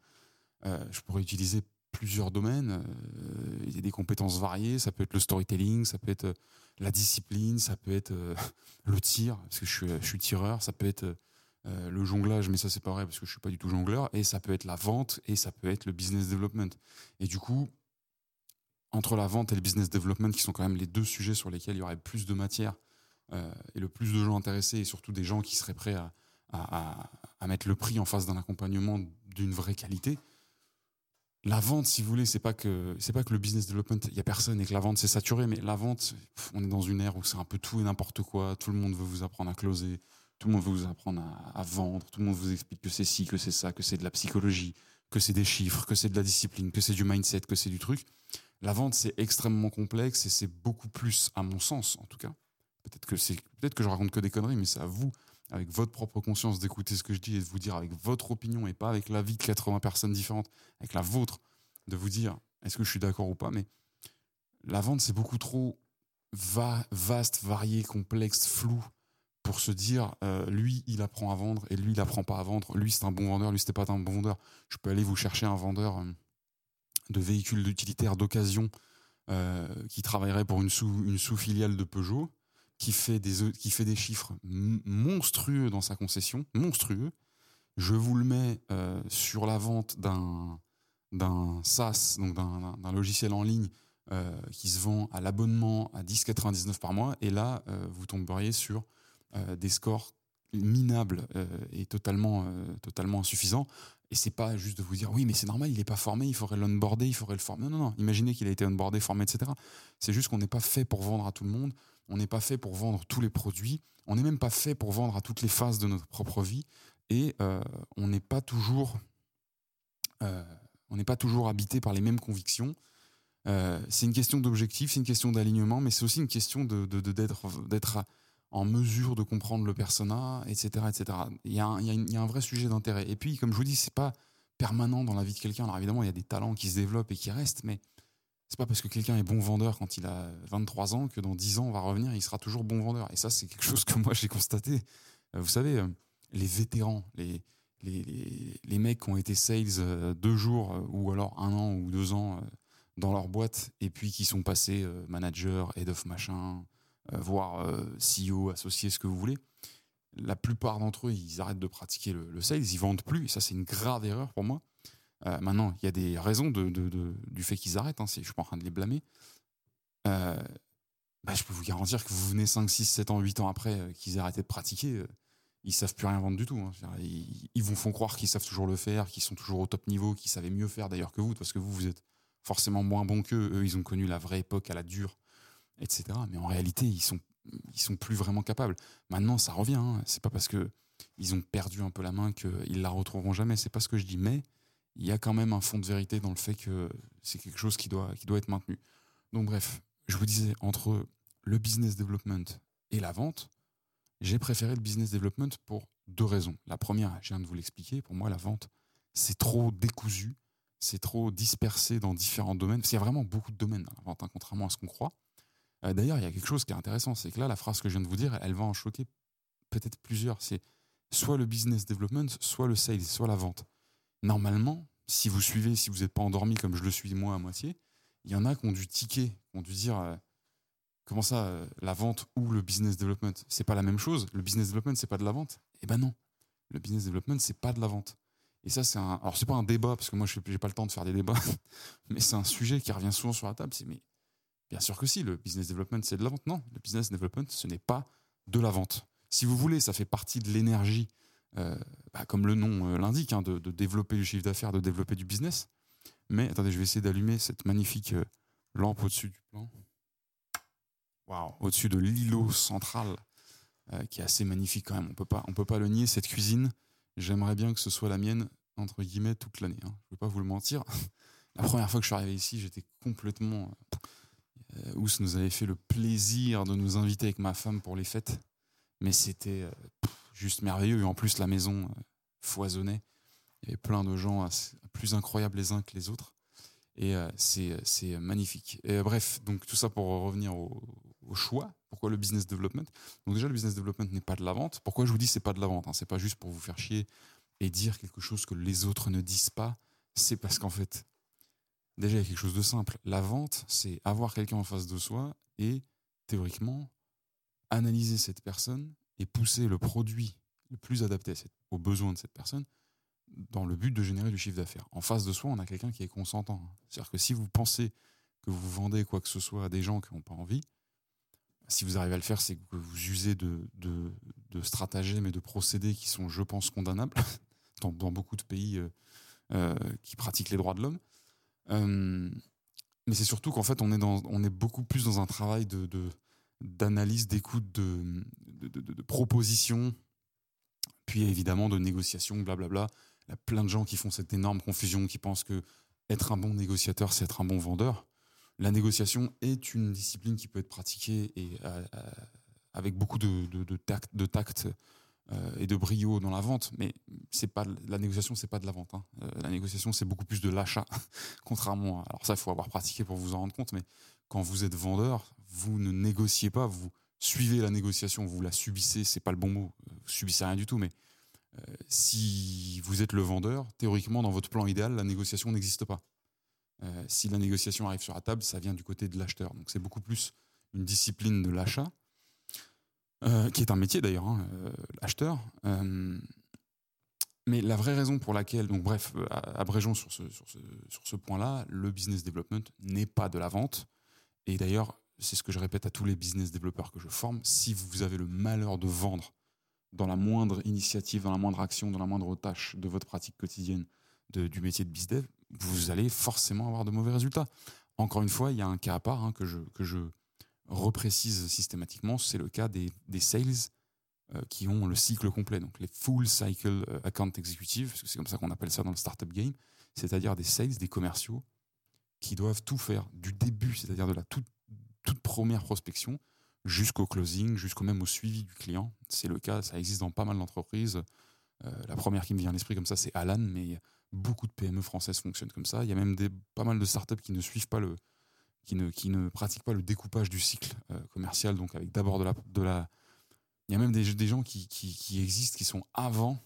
je pourrais utiliser plusieurs domaines. Euh, il y a des compétences variées. Ça peut être le storytelling, ça peut être euh, la discipline, ça peut être euh, le tir, parce que je suis, tireur, ça peut être le jonglage, mais ça c'est pas vrai parce que je suis pas du tout jongleur, et ça peut être la vente, et ça peut être le business development. Et du coup, entre la vente et le business development, qui sont quand même les deux sujets sur lesquels il y aurait plus de matière et le plus de gens intéressés, et surtout des gens qui seraient prêts à mettre le prix en face d'un accompagnement d'une vraie qualité, la vente, si vous voulez, c'est pas que c'est pas que le business development, il y a personne et que la vente c'est saturé, mais la vente, on est dans une ère où c'est un peu tout et n'importe quoi. Tout le monde veut vous apprendre à closer, tout le monde veut vous apprendre à, vendre, tout le monde vous explique que c'est ci, que c'est ça, que c'est de la psychologie, que c'est des chiffres, que c'est de la discipline, que c'est du mindset, que c'est du truc. La vente c'est extrêmement complexe et c'est beaucoup plus, à mon sens en tout cas. Peut-être que c'est peut-être que je raconte que des conneries, mais c'est à vous avec votre propre conscience, d'écouter ce que je dis et de vous dire avec votre opinion et pas avec l'avis de 80 personnes différentes, avec la vôtre, de vous dire est-ce que je suis d'accord ou pas. Mais la vente, c'est beaucoup trop vaste, varié, complexe, flou pour se dire, euh, lui, il apprend à vendre et lui, il apprend pas à vendre. Lui, c'est un bon vendeur, lui, c'était pas un bon vendeur. Je peux aller vous chercher un vendeur euh, de véhicules utilitaires d'occasion euh, qui travaillerait pour une sous une sous filiale de Peugeot, qui fait des qui fait des chiffres monstrueux dans sa concession, monstrueux. Je vous le mets sur la vente d'un d'un SaaS, donc d'un logiciel en ligne euh, qui se vend à l'abonnement à 10,99 par mois. Et là, euh, vous tomberiez sur euh, des scores minables et totalement, totalement insuffisants. Et c'est pas juste de vous dire oui, mais c'est normal, il n'est pas formé, il faudrait l'onboarder, il faudrait le former. Non, non, non. Imaginez qu'il a été onboardé, formé, etc. C'est juste qu'on n'est pas fait pour vendre à tout le monde. On n'est pas fait pour vendre tous les produits. On n'est même pas fait pour vendre à toutes les phases de notre propre vie. Et on n'est pas toujours, on n'est pas toujours habité par les mêmes convictions. Euh, c'est une question d'objectif, c'est une question d'alignement, mais c'est aussi une question de, d'être, en mesure de comprendre le persona, etc. etc. Il, y a un, vrai sujet d'intérêt. Et puis, comme je vous dis, c'est pas permanent dans la vie de quelqu'un. Alors évidemment, il y a des talents qui se développent et qui restent, mais c'est pas parce que quelqu'un est bon vendeur quand il a 23 ans que dans 10 ans, on va revenir, il sera toujours bon vendeur. Et ça, c'est quelque chose que moi, j'ai constaté. Euh, vous savez, euh, les vétérans, les, les, les, mecs qui ont été sales deux jours ou alors un an ou deux ans dans leur boîte et puis qui sont passés euh, manager, head of machin, euh, voire euh, CEO, associé, ce que vous voulez. La plupart d'entre eux, ils arrêtent de pratiquer le, sales, ils vendent plus. Et ça, c'est une grave erreur pour moi. maintenant, il y a des raisons du fait qu'ils arrêtent. Hein, je suis pas en train de les blâmer. Bah, je peux vous garantir que vous venez 5, 6, 7 ans, 8 ans après qu'ils aient de pratiquer, ils savent plus rien vendre du tout. Hein. Ils, ils, vous font croire qu'ils savent toujours le faire, qu'ils sont toujours au top niveau, qu'ils savaient mieux faire d'ailleurs que vous, parce que vous, vous êtes forcément moins bons qu'eux. Eux, ils ont connu la vraie époque à la dure, etc. Mais en réalité, ils sont, ils sont plus vraiment capables. Maintenant, ça revient. Hein. C'est pas parce que ils ont perdu un peu la main qu'ils la retrouveront jamais. C'est pas ce que je dis. Mais il y a quand même un fond de vérité dans le fait que c'est quelque chose qui doit, qui doit être maintenu. Donc bref, je vous disais, entre le business development et la vente, j'ai préféré le business development pour deux raisons. La première, je viens de vous l'expliquer, pour moi, la vente, c'est trop décousu c'est trop dispersé dans différents domaines, parce qu'il y a vraiment beaucoup de domaines dans la vente, hein, contrairement à ce qu'on croit. Euh, d'ailleurs, il y a quelque chose qui est intéressant, c'est que là, la phrase que je viens de vous dire, elle va en choquer peut-être plusieurs. C'est soit le business development, soit le sales, soit la vente. Normalement, si vous suivez, si vous n'êtes pas endormi comme je le suis moi à moitié, il y en a qui ont dû tiquer, qui ont dû dire euh, comment ça, euh, la vente ou le business development, c'est pas la même chose. Le business development, c'est pas de la vente. Eh ben non, le business development, c'est pas de la vente. Et ça, c'est un. Alors, c'est pas un débat, parce que moi, je n'ai pas le temps de faire des débats, mais c'est un sujet qui revient souvent sur la table. C'est, mais bien sûr que si, le business development, c'est de la vente. Non, le business development, ce n'est pas de la vente. Si vous voulez, ça fait partie de l'énergie, euh, bah, comme le nom euh, l'indique, hein, de, développer du chiffre d'affaires, de développer du business. Mais attendez, je vais essayer d'allumer cette magnifique euh, lampe au-dessus du plan. Au-dessus de l'îlot central, qui est assez magnifique quand même. On peut pas, on peut pas le nier. Cette cuisine, j'aimerais bien que ce soit la mienne entre guillemets, toute l'année. Hein. Je ne vais pas vous le mentir. La première fois que je suis arrivé ici, j'étais complètement. Euh, Ous nous avait fait le plaisir de nous inviter avec ma femme pour les fêtes. Mais c'était euh, juste merveilleux. Et en plus, la maison euh, foisonnait. Il y avait plein de gens plus incroyables les uns que les autres. Et c'est magnifique. Et bref, donc tout ça pour revenir au, choix. Pourquoi le business development? Donc déjà, le business development n'est pas de la vente. Pourquoi je vous dis c'est pas de la vente hein? C'est pas juste pour vous faire chier et dire quelque chose que les autres ne disent pas, c'est parce qu'en fait, déjà, il y a quelque chose de simple. La vente, c'est avoir quelqu'un en face de soi et, théoriquement, analyser cette personne et pousser le produit le plus adapté aux besoins de cette personne dans le but de générer du chiffre d'affaires. En face de soi, on a quelqu'un qui est consentant. C'est-à-dire que si vous pensez que vous vendez quoi que ce soit à des gens qui n'ont pas envie, si vous arrivez à le faire, c'est que vous usez de, stratagèmes et de procédés qui sont, je pense, condamnables. dans, beaucoup de pays euh, euh, qui pratiquent les droits de l'homme. Euh, mais c'est surtout qu'en fait, on est, dans, on est beaucoup plus dans un travail de, d'analyse, d'écoute, de, de, de, proposition, puis évidemment de négociation, blablabla. Il y a plein de gens qui font cette énorme confusion, qui pensent que être un bon négociateur, c'est être un bon vendeur. La négociation est une discipline qui peut être pratiquée et, avec beaucoup de, de, tact, de tact euh, et de brio dans la vente, mais c'est pas la négociation, c'est pas de la vente. Hein. Euh, la négociation, c'est beaucoup plus de l'achat, contrairement. Alors ça, il faut avoir pratiqué pour vous en rendre compte, mais quand vous êtes vendeur, vous ne négociez pas, vous suivez la négociation, vous la subissez, c'est pas le bon mot, vous subissez rien du tout, mais si vous êtes le vendeur, théoriquement, dans votre plan idéal, la négociation n'existe pas. si la négociation arrive sur la table, ça vient du côté de l'acheteur. Donc c'est beaucoup plus une discipline de l'achat, qui est un métier d'ailleurs, hein, l'acheteur. Mais la vraie raison pour laquelle, donc bref, euh, abrégeons sur ce, sur ce, point-là, le business development n'est pas de la vente. Et d'ailleurs, c'est ce que je répète à tous les business développeurs que je forme, si vous avez le malheur de vendre dans la moindre initiative, dans la moindre action, dans la moindre tâche de votre pratique quotidienne du métier de business dev, vous allez forcément avoir de mauvais résultats. Encore une fois, il y a un cas à part hein, que je reprécise systématiquement, c'est le cas des, des sales euh, qui ont le cycle complet, donc les full cycle euh, account executives, c'est comme ça qu'on appelle ça dans le startup game, c'est-à-dire des sales, des commerciaux qui doivent tout faire du début, c'est-à-dire de la toute, toute première prospection jusqu'au closing, jusqu'au même au suivi du client. C'est le cas, ça existe dans pas mal d'entreprises. Euh, la première qui me vient à l'esprit comme ça, c'est Alan, mais beaucoup de PME françaises fonctionnent comme ça. Il y a même des, pas mal de startups qui ne suivent pas le, qui ne, qui ne pratiquent pas le découpage du cycle commercial, donc avec d'abord de la, de la il y a même des, des gens qui, qui, existent, qui sont avant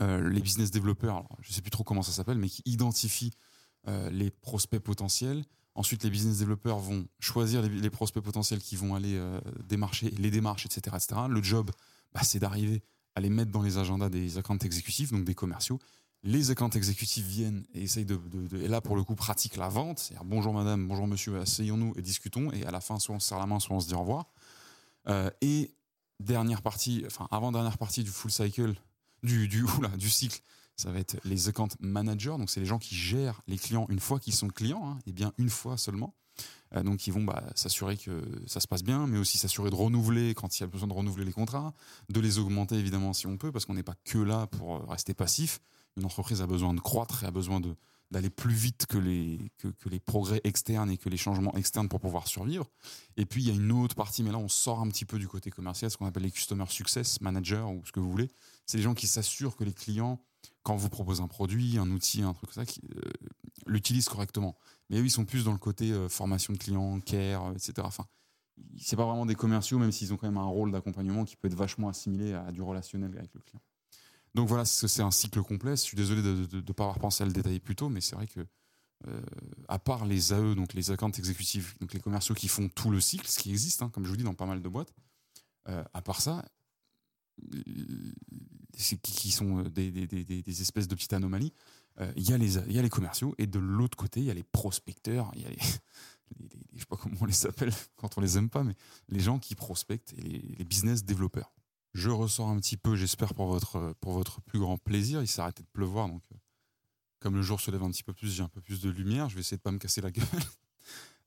euh, les business développeurs. je ne sais plus trop comment ça s'appelle, mais qui identifient euh, les prospects potentiels. Ensuite, les business développeurs vont choisir les, prospects potentiels qui vont aller euh, démarcher, les démarches, etc., etc. Le job, bah, c'est d'arriver à les mettre dans les agendas des accounts exécutifs, donc des commerciaux. Les accounts exécutifs viennent et essayent de, et là pour le coup pratiquent la vente. C'est-à-dire bonjour madame, bonjour monsieur, asseyons-nous et discutons. Et à la fin, soit on se serre la main, soit on se dit au revoir. et dernière partie, enfin avant-dernière partie du full cycle, du, du, du cycle, ça va être les account managers. Donc, c'est les gens qui gèrent les clients une fois qu'ils sont clients, hein, et bien une fois seulement. Euh, donc, ils vont bah, s'assurer que ça se passe bien, mais aussi s'assurer de renouveler quand il y a besoin de renouveler les contrats, de les augmenter évidemment si on peut, parce qu'on n'est pas que là pour euh, rester passif. Une entreprise a besoin de croître et a besoin d'aller plus vite que les, progrès externes et que les changements externes pour pouvoir survivre. Et puis, il y a une autre partie, mais là, on sort un petit peu du côté commercial, ce qu'on appelle les Customer Success Managers ou ce que vous voulez. C'est les gens qui s'assurent que les clients, quand vous proposez un produit, un outil, un truc comme ça, euh, l'utilisent correctement. Mais eux, ils sont plus dans le côté euh, formation de clients, care, etc. Enfin, c'est pas vraiment des commerciaux, même s'ils ont quand même un rôle d'accompagnement qui peut être vachement assimilé à du relationnel avec le client. Donc voilà, c'est un cycle complet. Je suis désolé de ne pas avoir pensé à le détailler plus tôt, mais c'est vrai que, euh, à part les AE, donc les accounts exécutifs, donc les commerciaux qui font tout le cycle, ce qui existe, hein, comme je vous dis, dans pas mal de boîtes, euh, à part ça, qui, sont euh, des, espèces de petites anomalies, il y, a les, y a les commerciaux, et de l'autre côté, il y a les prospecteurs, il y a les, je sais pas comment on les appelle quand on les aime pas, mais les gens qui prospectent et les business développeurs. Je ressors un petit peu, j'espère, pour votre, pour votre plus grand plaisir. Il s'est arrêté de pleuvoir, donc euh, comme le jour se lève un petit peu plus, j'ai un peu plus de lumière. Je vais essayer de pas me casser la gueule.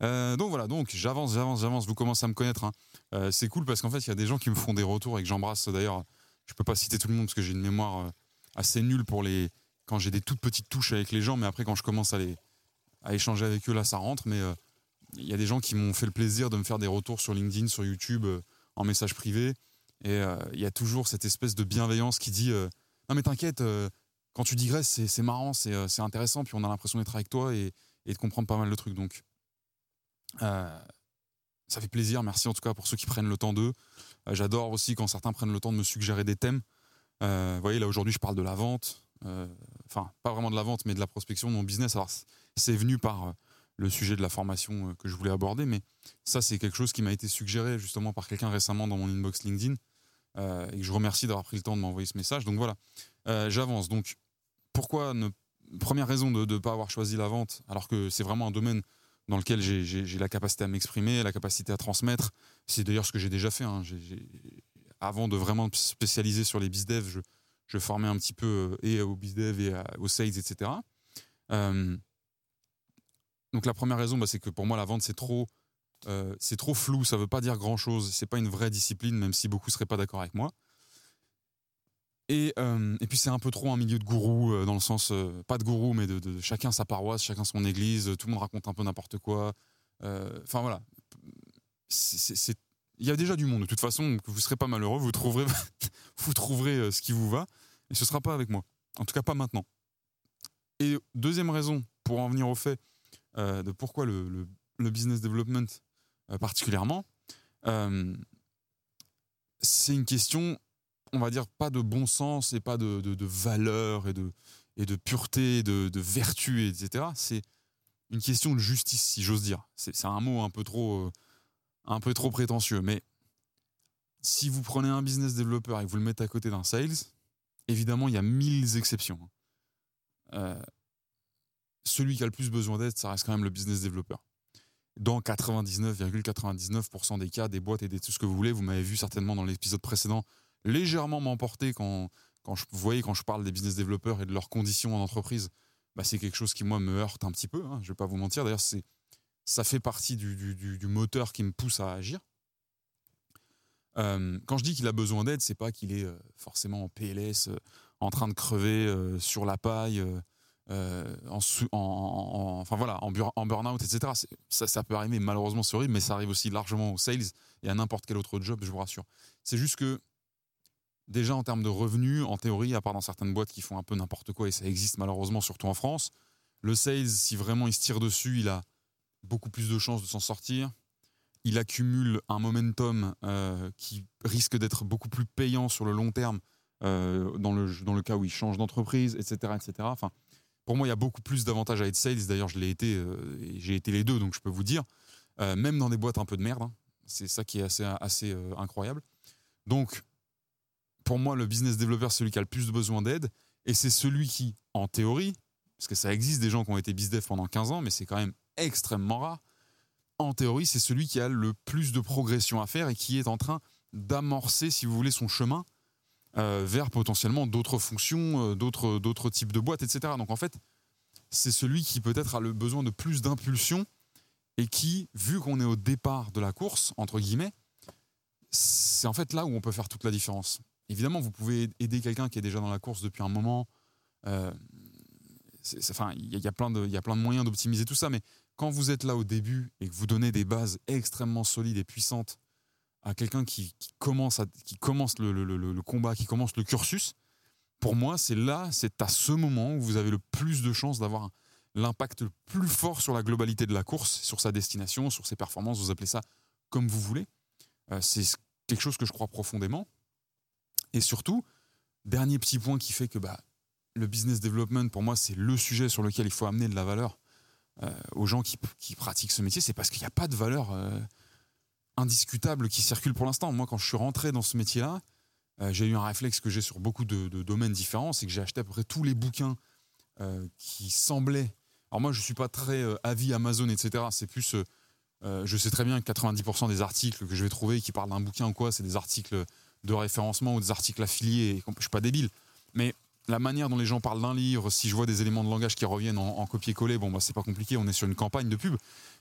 Euh, donc voilà, donc j'avance, j'avance, j'avance. Vous commencez à me connaître. Hein. Euh, c'est cool parce qu'en fait, il y a des gens qui me font des retours et que j'embrasse. D'ailleurs, je peux pas citer tout le monde parce que j'ai une mémoire assez nulle pour les quand j'ai des toutes petites touches avec les gens, mais après quand je commence à les à échanger avec eux, là, ça rentre. Mais il y a des gens qui m'ont fait le plaisir de me faire des retours sur LinkedIn, sur YouTube, en message privé. Et euh, il y a toujours cette espèce de bienveillance qui dit euh, Non, mais t'inquiète, euh, quand tu digresses, c'est marrant, c'est intéressant, puis on a l'impression d'être avec toi et, de comprendre pas mal de trucs. Donc, ça fait plaisir. Merci en tout cas pour ceux qui prennent le temps d'eux. J'adore aussi quand certains prennent le temps de me suggérer des thèmes. vous voyez, là aujourd'hui, je parle de la vente. Enfin, pas vraiment de la vente, mais de la prospection de mon business. Alors, c'est venu par le sujet de la formation que je voulais aborder, mais ça, c'est quelque chose qui m'a été suggéré justement par quelqu'un récemment dans mon inbox LinkedIn. Euh, et je remercie d'avoir pris le temps de m'envoyer ce message. Donc voilà, euh, j'avance. Donc pourquoi. Première raison de ne pas avoir choisi la vente, alors que c'est vraiment un domaine dans lequel j'ai la capacité à m'exprimer, la capacité à transmettre. C'est d'ailleurs ce que j'ai déjà fait. Hein. avant de vraiment me spécialiser sur les bizdev, je, je formais un petit peu euh, et au bizdev et aux sales, etc. donc la première raison, bah, c'est que pour moi, la vente, c'est trop euh, c'est trop flou, ça veut pas dire grand chose, c'est pas une vraie discipline, même si beaucoup seraient pas d'accord avec moi. Et, euh, et puis c'est un peu trop un milieu de gourou, euh, dans le sens, pas de gourou, mais de, chacun sa paroisse, chacun son église, tout le monde raconte un peu n'importe quoi. Enfin voilà. Il y a déjà du monde, de toute façon, vous serez pas malheureux, vous trouverez, vous trouverez ce qui vous va, et ce sera pas avec moi. En tout cas, pas maintenant. Et deuxième raison, pour en venir au fait de pourquoi le, business development particulièrement, Euh, c'est une question, on va dire, pas de bon sens et pas de, de, valeur et de, et de pureté, de, de vertu, etc. C'est une question de justice, si j'ose dire. C'est un mot un peu trop, euh, un peu trop prétentieux, mais si vous prenez un business développeur et que vous le mettez à côté d'un sales, évidemment, il y a mille exceptions. Euh, celui qui a le plus besoin d'aide, ça reste quand même le business développeur. Dans 99,99% des cas, des boîtes et des, tout ce que vous voulez, vous m'avez vu certainement dans l'épisode précédent, légèrement m'emporter quand, quand je, vous voyez, quand je parle des business développeurs et de leurs conditions en entreprise, bah, c'est quelque chose qui, moi, me heurte un petit peu. Hein, je ne vais pas vous mentir. D'ailleurs, ça fait partie du, du, moteur qui me pousse à agir. Euh, quand je dis qu'il a besoin d'aide, c'est pas qu'il est euh, forcément en PLS, euh, en train de crever sur la paille, en, enfin voilà, en, en burn-out, etc. Ça, ça peut arriver, malheureusement, c'est horrible, mais ça arrive aussi largement aux sales et à n'importe quel autre job, je vous rassure. C'est juste que déjà en termes de revenus, en théorie, à part dans certaines boîtes qui font un peu n'importe quoi, et ça existe malheureusement surtout en France, le sales, si vraiment il se tire dessus, il a beaucoup plus de chances de s'en sortir il accumule un momentum euh, qui risque d'être beaucoup plus payant sur le long terme euh, dans, le, dans le cas où il change d'entreprise, etc., etc. Enfin, pour moi, il y a beaucoup plus d'avantages à être sales. D'ailleurs, je l'ai été, euh, j'ai été les deux, donc je peux vous dire, même dans des boîtes un peu de merde, hein. c'est ça qui est assez, assez incroyable. Donc, pour moi, le business developer, c'est celui qui a le plus besoin d'aide, et c'est celui qui, en théorie, parce que ça existe des gens qui ont été bizdev pendant 15 ans, mais c'est quand même extrêmement rare en théorie, c'est celui qui a le plus de progression à faire et qui est en train d'amorcer, si vous voulez, son chemin euh, vers potentiellement d'autres fonctions, euh, d'autres, d'autres types de boîtes, etc. Donc en fait, c'est celui qui peut-être a le besoin de plus d'impulsion et qui, vu qu'on est au départ de la course, entre guillemets, c'est en fait là où on peut faire toute la différence. Évidemment, vous pouvez aider quelqu'un qui est déjà dans la course depuis un moment. Euh, enfin, il y, y a plein de moyens d'optimiser tout ça, mais quand vous êtes là au début et que vous donnez des bases extrêmement solides et puissantes à quelqu'un qui, commence, le, combat, qui commence le cursus, pour moi, c'est là, c'est à ce moment où vous avez le plus de chances d'avoir l'impact le plus fort sur la globalité de la course, sur sa destination, sur ses performances, vous appelez ça comme vous voulez. Euh, c'est quelque chose que je crois profondément. Et surtout, dernier petit point qui fait que bah, le business development, pour moi, c'est le sujet sur lequel il faut amener de la valeur euh, aux gens qui, pratiquent ce métier, c'est parce qu'il n'y a pas de valeur euh, indiscutable qui circule pour l'instant. Moi, quand je suis rentré dans ce métier-là, euh, j'ai eu un réflexe que j'ai sur beaucoup de, domaines différents, c'est que j'ai acheté à peu près tous les bouquins qui semblaient. Alors moi, je suis pas très avis Amazon, etc. C'est plus, je sais très bien que 90% des articles que je vais trouver qui parlent d'un bouquin ou quoi, c'est des articles de référencement ou des articles affiliés. Et je suis pas débile, mais la manière dont les gens parlent d'un livre, si je vois des éléments de langage qui reviennent en, copier-coller, bon, bah, c'est pas compliqué, on est sur une campagne de pub.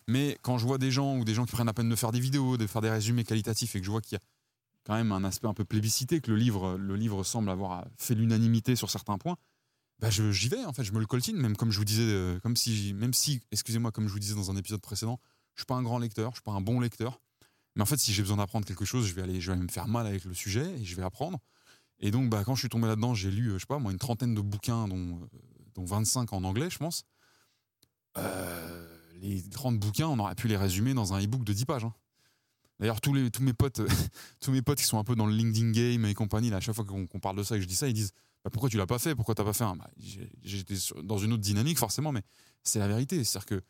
Mais quand je vois des gens ou des gens qui prennent la peine de faire des vidéos, de faire des résumés qualitatifs et que je vois qu'il y a quand même un aspect un peu plébiscité, que le livre, le livre semble avoir fait l'unanimité sur certains points, bah j'y vais, en fait, je me le coltine, même comme je vous disais, euh, comme si, même si, excusez-moi, comme je vous disais dans un épisode précédent, je suis pas un grand lecteur, je suis pas un bon lecteur. Mais en fait, si j'ai besoin d'apprendre quelque chose, je vais aller, je vais me faire mal avec le sujet et je vais apprendre. Et donc, bah, quand je suis tombé là-dedans, j'ai lu, euh, je sais pas, moi, une trentaine de bouquins, dont, euh, dont 25 en anglais, je pense. Euh, les 30 bouquins, on aurait pu les résumer dans un e-book de 10 pages. Hein. D'ailleurs, tous, tous, mes potes, tous mes potes qui sont un peu dans le LinkedIn game et compagnie, là, à chaque fois qu'on parle de ça et que je dis ça, ils disent bah, Pourquoi tu l'as pas fait? Pourquoi tu n'as pas fait bah, J'étais dans une autre dynamique, forcément, mais c'est la vérité. C'est-à-dire que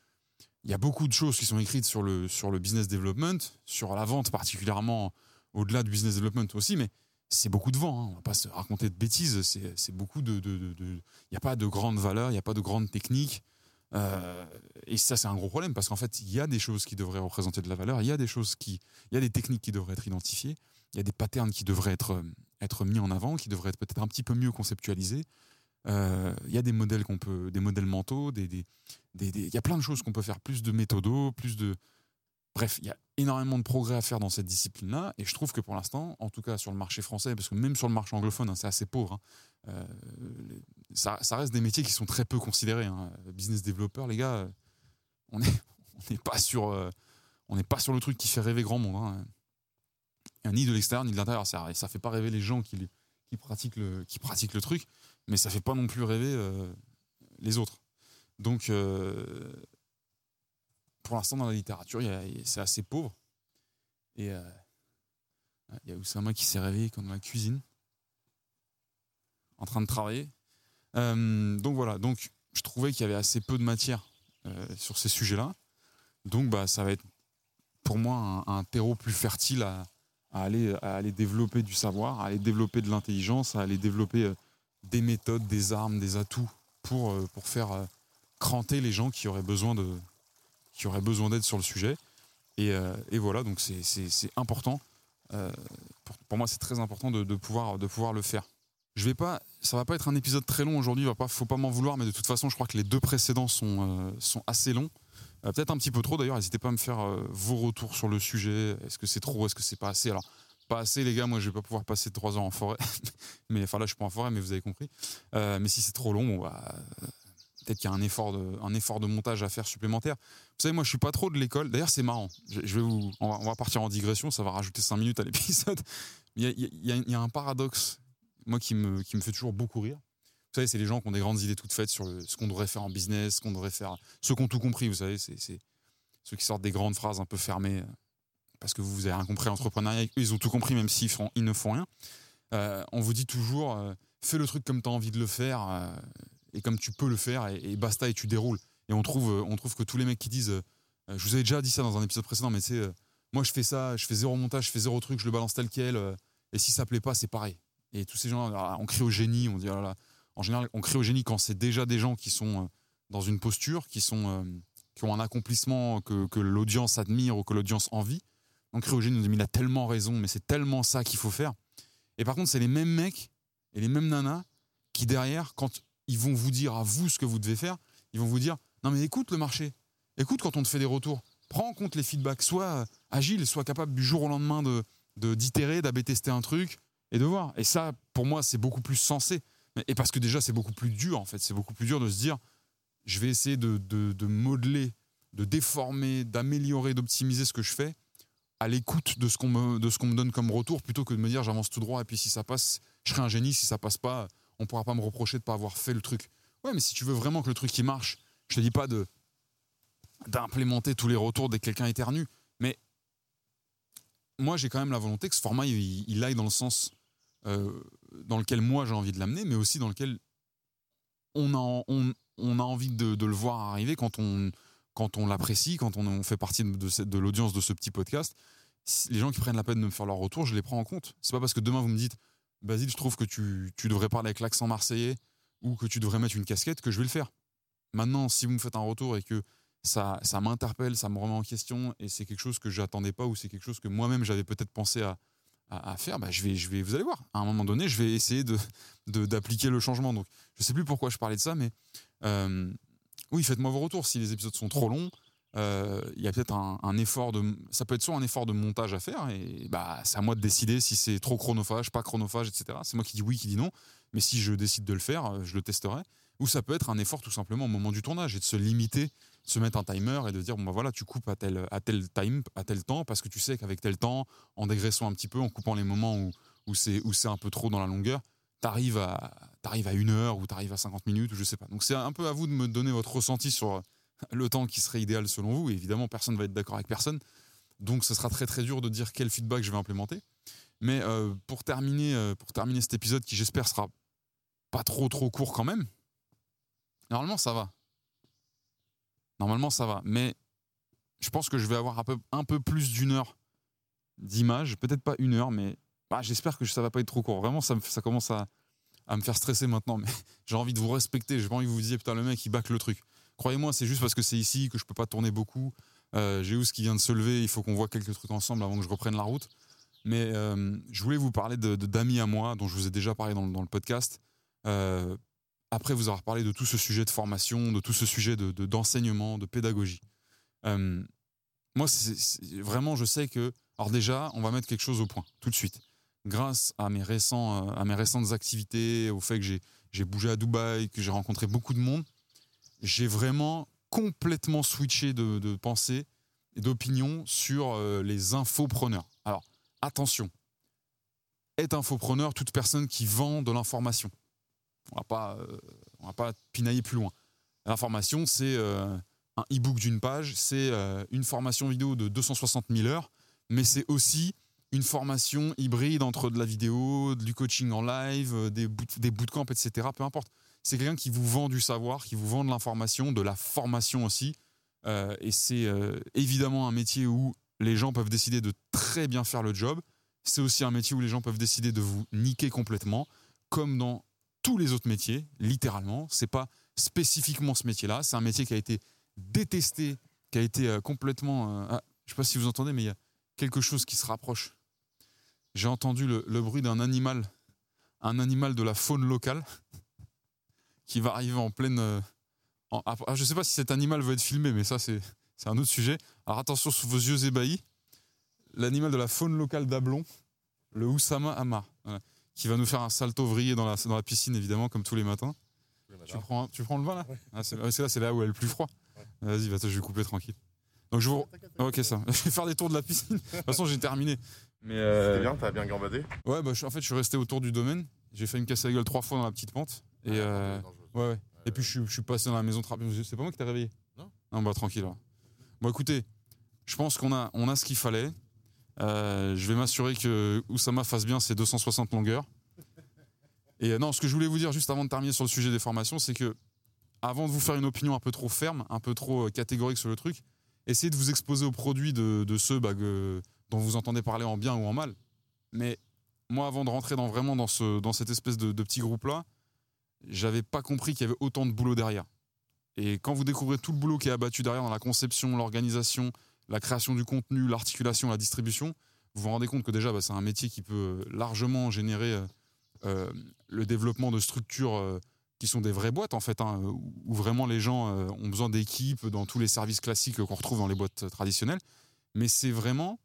il y a beaucoup de choses qui sont écrites sur le, sur le business development, sur la vente particulièrement, au-delà du business development aussi, mais c'est beaucoup de vent. Hein. On va pas se raconter de bêtises. C'est beaucoup de. Il n'y a pas de grande valeur, il n'y a pas de grande technique. Euh, et ça, c'est un gros problème parce qu'en fait, il y a des choses qui devraient représenter de la valeur, il y a des choses qui. Il y a des techniques qui devraient être identifiées, il y a des patterns qui devraient être, être mis en avant, qui devraient être peut-être un petit peu mieux conceptualisés. Euh, il y a des modèles qu'on peut, des modèles mentaux, des, il y a plein de choses qu'on peut faire, plus de méthodos, plus de, Bref, il y a énormément de progrès à faire dans cette discipline-là, et je trouve que pour l'instant, en tout cas sur le marché français, parce que même sur le marché anglophone, hein, c'est assez pauvre, hein, euh, ça, reste des métiers qui sont très peu considérés. Hein. Business developer, les gars, on n'est pas sur, euh, on n'est pas sur le truc qui fait rêver grand monde. Ni de l'extérieur ni de l'intérieur, ça, ça fait pas rêver les gens qui, pratiquent le, truc, mais ça fait pas non plus rêver euh, les autres. Donc pour l'instant, dans la littérature, c'est assez pauvre. Et euh, il y a Oussama qui s'est réveillé comme dans la cuisine, en train de travailler. Euh, donc voilà, donc je trouvais qu'il y avait assez peu de matière euh, sur ces sujets-là. Donc bah, ça va être pour moi un, terreau plus fertile à, aller, développer du savoir, à aller développer de l'intelligence, à aller développer des méthodes, des armes, des atouts pour faire cranter les gens qui auraient besoin de qui auraient besoin d'aide sur le sujet. Et, et voilà, donc c'est important euh, pour, moi, c'est très important de, pouvoir, de pouvoir le faire. Je vais pas, ça va pas être un épisode très long aujourd'hui, il ne faut pas m'en vouloir, mais de toute façon, je crois que les deux précédents sont, euh, sont assez longs. Euh, peut-être un petit peu trop d'ailleurs, n'hésitez pas à me faire vos retours sur le sujet. Est-ce que c'est trop, est-ce que c'est pas assez? Alors, pas assez, les gars, moi je vais pas pouvoir passer trois heures en forêt. mais enfin là, je suis pas en forêt, mais vous avez compris. mais si c'est trop long, bon, bah, qu'il y a un effort, de, un effort de montage à faire supplémentaire. Vous savez, moi, je suis pas trop de l'école. D'ailleurs, c'est marrant. Je, vais vous, on va, partir en digression, ça va rajouter 5 minutes à l'épisode. Il, y a, un paradoxe, moi, qui me, qui me fait toujours beaucoup rire. Vous savez, c'est les gens qui ont des grandes idées toutes faites sur ce qu'on devrait faire en business, ce qu'on devrait faire. Ceux qui ont tout compris, vous savez, c'est ceux qui sortent des grandes phrases un peu fermées parce que vous, vous avez rien compris l'entrepreneuriat. Ils ont tout compris, même s'ils ils ne font rien. Euh, on vous dit toujours, euh, fais le truc comme tu as envie de le faire. Euh, et comme tu peux le faire et, basta et tu déroules. Et on trouve, on trouve que tous les mecs qui disent, euh, je vous avais déjà dit ça dans un épisode précédent, mais c'est, euh, moi je fais ça, je fais zéro montage, je fais zéro truc, je le balance tel quel, euh, et si ça plaît pas, c'est pareil. Et tous ces gens, là on crie au génie, on dit, oh en général, on crie au génie quand c'est déjà des gens qui sont dans une posture, qui sont, qui ont un accomplissement que, que l'audience admire ou que l'audience envie. Au génie, on dit, mais il a tellement raison, mais c'est tellement ça qu'il faut faire. Et par contre, c'est les mêmes mecs et les mêmes nanas qui derrière, quand ils vont vous dire à vous ce que vous devez faire. Ils vont vous dire non mais écoute le marché, écoute quand on te fait des retours, prends en compte les feedbacks, sois euh, agile, sois capable du jour au lendemain de d'itérer, d'ab tester un truc et de voir. Et ça, pour moi, c'est beaucoup plus sensé. Et parce que déjà, c'est beaucoup plus dur en fait. C'est beaucoup plus dur de se dire je vais essayer de, de modeler, de déformer, d'améliorer, d'optimiser ce que je fais à l'écoute de ce qu'on me, de ce qu'on me donne comme retour plutôt que de me dire j'avance tout droit et puis si ça passe, je serai un génie, si ça passe pas, on pourra pas me reprocher de pas avoir fait le truc. Ouais, mais si tu veux vraiment que le truc qui marche, je te dis pas de d'implémenter tous les retours dès que quelqu'un éternue, mais moi j'ai quand même la volonté que ce format il, aille dans le sens euh, dans lequel moi j'ai envie de l'amener, mais aussi dans lequel on a, on, a envie de, le voir arriver quand on, quand on l'apprécie, quand on, fait partie de, de, de l'audience de ce petit podcast. Les gens qui prennent la peine de me faire leur retour, je les prends en compte. C'est pas parce que demain vous me dites Basile, je trouve que tu, devrais parler avec l'accent marseillais ou que tu devrais mettre une casquette, que je vais le faire. Maintenant, si vous me faites un retour et que ça, ça m'interpelle, ça me remet en question et c'est quelque chose que j'attendais pas ou c'est quelque chose que moi-même j'avais peut-être pensé à, à, faire, bah, je vais, je vais, vous allez voir, à un moment donné, je vais essayer de, d'appliquer le changement. Donc, je sais plus pourquoi je parlais de ça, mais euh, oui, faites-moi vos retours. Si les épisodes sont trop longs, il y a peut-être un, effort de ça peut être soit un effort de montage à faire et bah c'est à moi de décider si c'est trop chronophage pas chronophage etc c'est moi qui dis oui qui dis non. Mais si je décide de le faire euh, je le testerai. Ou ça peut être un effort tout simplement au moment du tournage et de se limiter se mettre un timer et de dire bon bah voilà tu coupes à tel à tel time à tel temps parce que tu sais qu'avec tel temps en dégraissant un petit peu en coupant les moments où où c'est où c'est un peu trop dans la longueur t'arrives à t'arrives à une heure ou t'arrives à 50 minutes ou je sais pas. Donc c'est un peu à vous de me donner votre ressenti sur le temps qui serait idéal selon vous. évidemment, personne ne va être d'accord avec personne. Donc, ce sera très très dur de dire quel feedback je vais implémenter. Mais euh, pour, terminer, euh, pour terminer cet épisode qui, j'espère, sera pas trop trop court quand même, normalement, ça va. Normalement, ça va. Mais je pense que je vais avoir un peu, un peu plus d'une heure d'image. Peut-être pas une heure, mais bah, j'espère que ça va pas être trop court. Vraiment, ça, commence à, me faire stresser maintenant. Mais j'ai envie de vous respecter. J'ai pas envie que vous vous disiez, putain, le mec, il back le truc. Croyez-moi, c'est juste parce que c'est ici que je peux pas tourner beaucoup. Euh, J'ai ce qui vient de se lever, il faut qu'on voit quelques trucs ensemble avant que je reprenne la route. Mais euh, je voulais vous parler de d'amis à moi, dont je vous ai déjà parlé dans, le podcast. Euh, après vous avoir parlé de tout ce sujet de formation, de tout ce sujet de d'enseignement, de, pédagogie. Moi, vraiment, je sais que. Alors déjà, on va mettre quelque chose au point tout de suite. Grâce à mes récents, à mes récentes activités, au fait que j'ai bougé à Dubaï, que j'ai rencontré beaucoup de monde, j'ai vraiment complètement switché de, pensée et d'opinion sur euh, les infopreneurs. Alors, attention, est infopreneur toute personne qui vend de l'information. On va pas, euh, va pas pinailler plus loin. L'information, c'est euh, un e-book d'une page, c'est une formation vidéo de 260 000 heures, mais c'est aussi une formation hybride entre de la vidéo, du coaching en live, des, boot, des bootcamps, etc. Peu importe. C'est quelqu'un qui vous vend du savoir, qui vous vend de l'information, de la formation aussi. Euh, et c'est euh, évidemment un métier où les gens peuvent décider de très bien faire le job. C'est aussi un métier où les gens peuvent décider de vous niquer complètement, comme dans tous les autres métiers, littéralement. C'est pas spécifiquement ce métier-là. C'est un métier qui a été détesté, qui a été complètement. Ah, je sais pas si vous entendez, mais il y a quelque chose qui se rapproche j'ai entendu le, bruit d'un animal, un animal de la faune locale, qui va arriver en pleine. Euh, ah, je ne sais pas si cet animal va être filmé, mais ça, c'est un autre sujet. Alors attention sous vos yeux ébahis. L'animal de la faune locale d'Ablon, le Oussama Ama, qui va nous faire un salto vrillé dans la, dans la piscine, évidemment, comme tous les matins. Tu prends, tu prends le vin là ah, c'est, là, c'est là où elle est le plus froid. Vas-y, va, je vais couper tranquille. Donc je vous. Ok, ça. Je vais faire des tours de la piscine. De toute façon, j'ai terminé. Mais euh... C'était bien, t'as bien gambadé Ouais, bah, en fait, je suis resté autour du domaine. J'ai fait me casser la gueule trois fois dans la petite pente. Et, ah, euh... ouais, ouais. Et puis, je, suis passé dans la maison. C'est pas moi qui t'ai réveillé Non Non, bah, tranquille. Bon, écoutez, je pense qu'on a, on a ce qu'il fallait. Euh, je vais m'assurer que Oussama fasse bien ses 260 longueurs. Et euh, non, ce que je voulais vous dire juste avant de terminer sur le sujet des formations, c'est que avant de vous faire une opinion un peu trop ferme, un peu trop euh, catégorique sur le truc, essayez de vous exposer aux produits de, de ceux bah, que, dont vous entendez parler en bien ou en mal. Mais moi, avant de rentrer dans, vraiment dans, ce, dans cette espèce de, petit groupe-là, j'avais pas compris qu'il y avait autant de boulot derrière. Et quand vous découvrez tout le boulot qui est abattu derrière dans la conception, l'organisation, la création du contenu, l'articulation, la distribution, vous vous rendez compte que déjà, bah, c'est un métier qui peut largement générer euh, euh, le développement de structures euh, qui sont des vraies boîtes, en fait, hein, où vraiment les gens ont besoin d'équipes dans tous les services classiques qu'on retrouve dans les boîtes traditionnelles. Mais c'est vraiment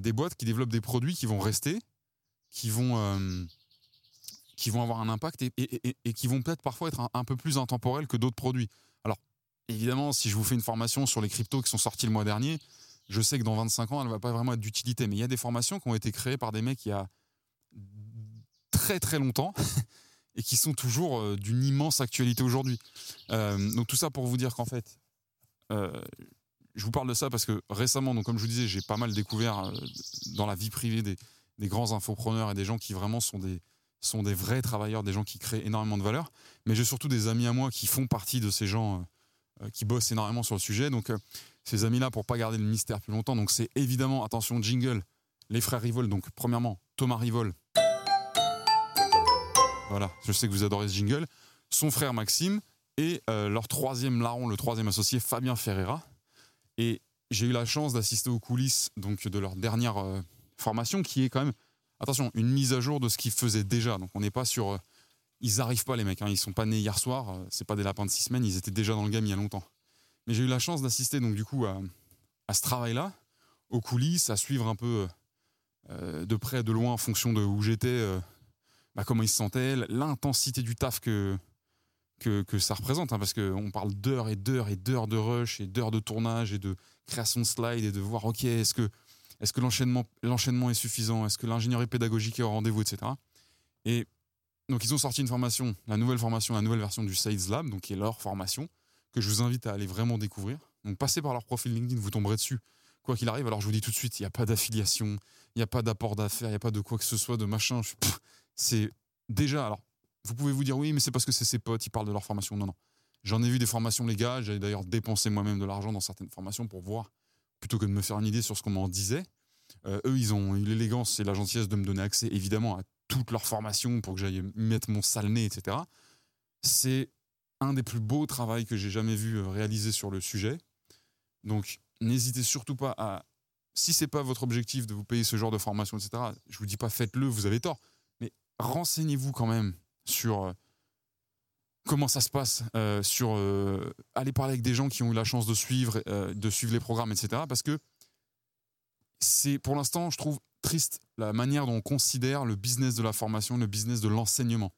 des boîtes qui développent des produits qui vont rester, qui vont, qui vont avoir un impact et, qui vont peut-être parfois être un, peu plus intemporels que d'autres produits. Alors, évidemment, si je vous fais une formation sur les cryptos qui sont sortis le mois dernier, je sais que dans 25 ans, elle ne va pas vraiment être d'utilité. Mais il y a des formations qui ont été créées par des mecs il y a très très longtemps et qui sont toujours euh, d'une immense actualité aujourd'hui. donc tout ça pour vous dire qu'en fait, je vous parle de ça parce que récemment, donc comme je vous disais, j'ai pas mal découvert euh, dans la vie privée des, grands infopreneurs et des gens qui vraiment sont des, sont des vrais travailleurs, des gens qui créent énormément de valeur. Mais j'ai surtout des amis à moi qui font partie de ces gens euh, euh, qui bossent énormément sur le sujet. Donc ces amis-là, pour pas garder le mystère plus longtemps, donc c'est évidemment, attention, jingle, les frères Rivol. Donc premièrement, Thomas Rivol. Voilà, je sais que vous adorez ce jingle. Son frère Maxime et leur troisième larron, le troisième associé, Fabien Ferreira. Et j'ai eu la chance d'assister aux coulisses donc, de leur dernière euh, formation, qui est quand même, attention, une mise à jour de ce qu'ils faisaient déjà. Donc on n'est pas sur. Euh, ils n'arrivent pas, les mecs. Hein, ils sont pas nés hier soir. Euh, c'est pas des lapins de six semaines. Ils étaient déjà dans le game il y a longtemps. Mais j'ai eu la chance d'assister donc du coup à, ce travail-là, aux coulisses, à suivre un peu de près, de loin, en fonction de où j'étais, bah, comment ils se sentaient, l'intensité du taf que que, ça représente, hein, parce qu'on parle d'heures et d'heures et d'heures de rush et d'heures de tournage et de création de slides et de voir, ok, est-ce que, est que l'enchaînement, est suffisant? Est-ce que l'ingénierie pédagogique est au rendez-vous, etc. Et donc, ils ont sorti une formation, la nouvelle formation, la nouvelle version du Sales Lab, donc qui est leur formation, que je vous invite à aller vraiment découvrir. Donc, passez par leur profil LinkedIn, vous tomberez dessus. Quoi qu'il arrive, alors je vous dis tout de suite, il n'y a pas d'affiliation, il n'y a pas d'apport d'affaires, il n'y a pas de quoi que ce soit, de machin. C'est déjà, alors vous pouvez vous dire oui, mais c'est parce que c'est ses potes, ils parlent de leur formation. Non, non. J'en ai vu des formations légales. J'ai d'ailleurs dépensé moi-même de l'argent dans certaines formations pour voir, plutôt que de me faire une idée sur ce qu'on m'en disait. Euh, eux, ils ont eu l'élégance et la gentillesse de me donner accès, évidemment, à toute leur formation pour que j'aille mettre mon sale nez, etc. C'est un des plus beaux travaux que j'ai jamais vu euh, réaliser sur le sujet. Donc, n'hésitez surtout pas à, si c'est pas votre objectif de vous payer ce genre de formation, etc. Je vous dis pas faites-le, vous avez tort, mais renseignez-vous quand même sur euh, comment ça se passe, euh, sur euh, aller parler avec des gens qui ont eu la chance de suivre, de suivre les programmes, etc. Parce que c'est pour l'instant, je trouve triste la manière dont on considère le business de la formation, le business de l'enseignement.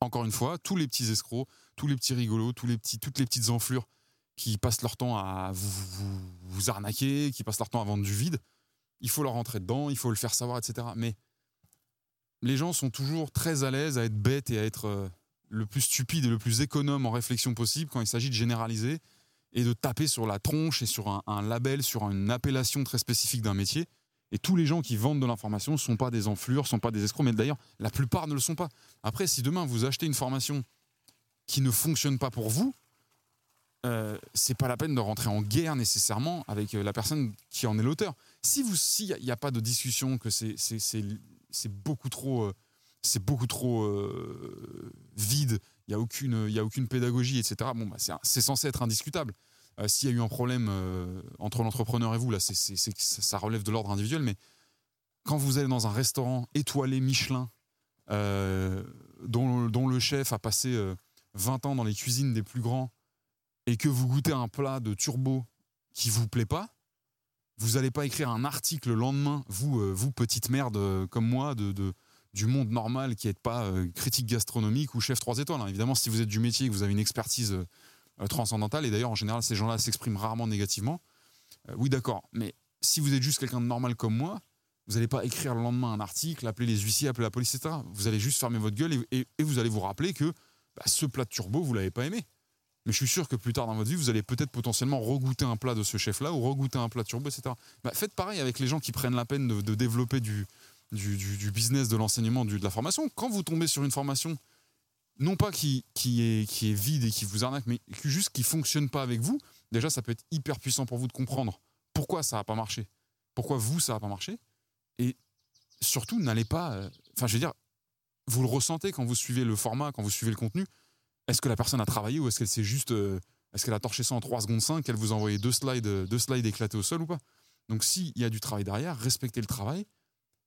Encore une fois, tous les petits escrocs, tous les petits rigolos, tous les petits, toutes les petites enflures qui passent leur temps à vous, vous arnaquer, qui passent leur temps à vendre du vide, il faut leur rentrer dedans, il faut le faire savoir, etc. Mais les gens sont toujours très à l'aise à être bêtes et à être euh, le plus stupide et le plus économe en réflexion possible quand il s'agit de généraliser et de taper sur la tronche et sur un, label, sur une appellation très spécifique d'un métier. Et tous les gens qui vendent de l'information ne sont pas des enflures, ne sont pas des escrocs, mais d'ailleurs, la plupart ne le sont pas. Après, si demain vous achetez une formation qui ne fonctionne pas pour vous, euh, c'est pas la peine de rentrer en guerre nécessairement avec euh, la personne qui en est l'auteur. Si vous, s'il n'y a, pas de discussion, que c'est c'est beaucoup trop, euh, c'est beaucoup trop euh, vide. Il y a aucune, y a aucune pédagogie, etc. Bon, bah, c'est censé être indiscutable. S'il y a eu un problème entre l'entrepreneur et vous, là, c'est ça relève de l'ordre individuel. Mais quand vous allez dans un restaurant étoilé Michelin, dont, dont, le chef a passé 20 ans dans les cuisines des plus grands et que vous goûtez un plat de turbo qui vous plaît pas, vous n'allez pas écrire un article le lendemain, vous, euh, vous petite merde euh, comme moi, de, du monde normal qui n'êtes pas euh, critique gastronomique ou chef 3 étoiles. Hein. Évidemment, si vous êtes du métier et que vous avez une expertise transcendantale, et d'ailleurs, en général, ces gens-là s'expriment rarement négativement, oui, d'accord. Mais si vous êtes juste quelqu'un de normal comme moi, vous n'allez pas écrire le lendemain un article, appeler les huissiers, appeler la police, etc. Vous allez juste fermer votre gueule et, vous allez vous rappeler que bah, ce plat de turbo, vous l'avez pas aimé. Mais je suis sûr que plus tard dans votre vie, vous allez peut-être potentiellement regoûter un plat de ce chef-là ou regoûter un plat de turbo, etc. Bah, faites pareil avec les gens qui prennent la peine de, développer du, du, business, de l'enseignement, de la formation. Quand vous tombez sur une formation, non pas qui, qui, est, qui est vide et qui vous arnaque, mais juste qui fonctionne pas avec vous, déjà, ça peut être hyper puissant pour vous de comprendre pourquoi ça n'a pas marché, pourquoi vous, ça n'a pas marché. Et surtout, n'allez pas. Euh, enfin, je veux dire, vous le ressentez quand vous suivez le format, quand vous suivez le contenu est-ce que la personne a travaillé ou est-ce qu'elle s'est juste. Euh, est-ce qu'elle a torché ça en 3 secondes 5, qu'elle vous a envoyé deux slides, euh, deux slides éclatés au sol ou pas? Donc s'il y a du travail derrière, respectez le travail.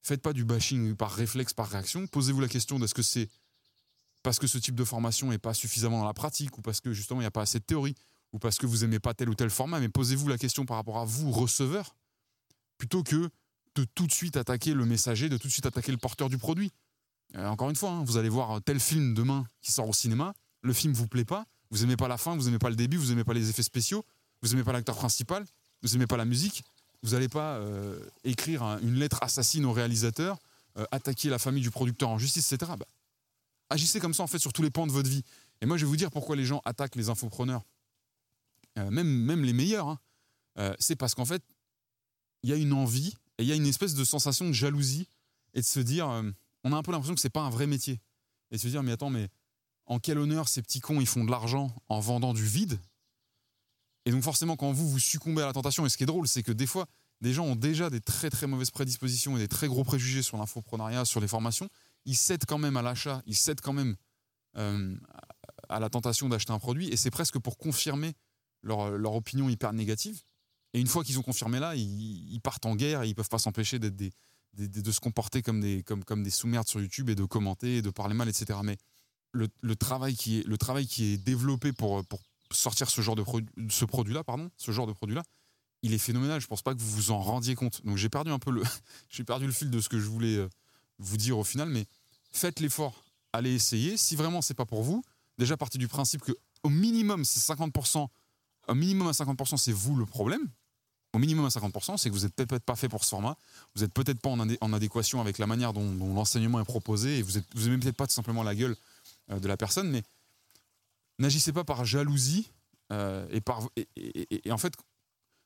Faites pas du bashing par réflexe, par réaction. Posez-vous la question d'est-ce que c'est parce que ce type de formation n'est pas suffisamment dans la pratique ou parce que justement il n'y a pas assez de théorie ou parce que vous aimez pas tel ou tel format, mais posez-vous la question par rapport à vous, receveur, plutôt que de tout de suite attaquer le messager, de tout de suite attaquer le porteur du produit. Euh, encore une fois, hein, vous allez voir tel film demain qui sort au cinéma, le film vous plaît pas, vous aimez pas la fin, vous aimez pas le début, vous aimez pas les effets spéciaux, vous aimez pas l'acteur principal, vous aimez pas la musique, vous n'allez pas euh, écrire une lettre assassine au réalisateur, euh, attaquer la famille du producteur en justice, etc. Bah, agissez comme ça en fait sur tous les pans de votre vie. Et moi je vais vous dire pourquoi les gens attaquent les infopreneurs, euh, même, même les meilleurs. Hein. c'est parce qu'en fait, il y a une envie et il y a une espèce de sensation de jalousie et de se dire, on a un peu l'impression que c'est pas un vrai métier. Et de se dire, mais attends, mais en quel honneur ces petits cons ils font de l'argent en vendant du vide? Et donc forcément, quand vous vous succombez à la tentation, et ce qui est drôle, c'est que des fois, des gens ont déjà des très très mauvaises prédispositions et des très gros préjugés sur l'infoprenariat, sur les formations, ils cèdent quand même à l'achat, ils cèdent quand même euh, à la tentation d'acheter un produit, et c'est presque pour confirmer leur, opinion hyper négative. Et une fois qu'ils ont confirmé là, ils, partent en guerre et ils peuvent pas s'empêcher d'être des, de se comporter comme des, sous-merdes sur YouTube et de commenter, et de parler mal, etc. Mais le, travail qui est, le travail qui est développé pour, pour sortir ce genre de ce produit-là, pardon, ce genre de produit-là, il est phénoménal. Je pense pas que vous vous en rendiez compte. Donc j'ai perdu un peu le, j'ai perdu le fil de ce que je voulais euh, vous dire au final, mais faites l'effort, allez essayer. Si vraiment c'est pas pour vous, déjà partir du principe que au minimum c'est 50%, au minimum à 50% c'est vous le problème. Au minimum à 50%, c'est que vous n'êtes peut-être pas fait pour ce format, vous n'êtes peut-être pas en, adéquation avec la manière dont, l'enseignement est proposé et vous, vous peut-être pas tout simplement la gueule euh, de la personne, mais n'agissez pas par jalousie euh, et en fait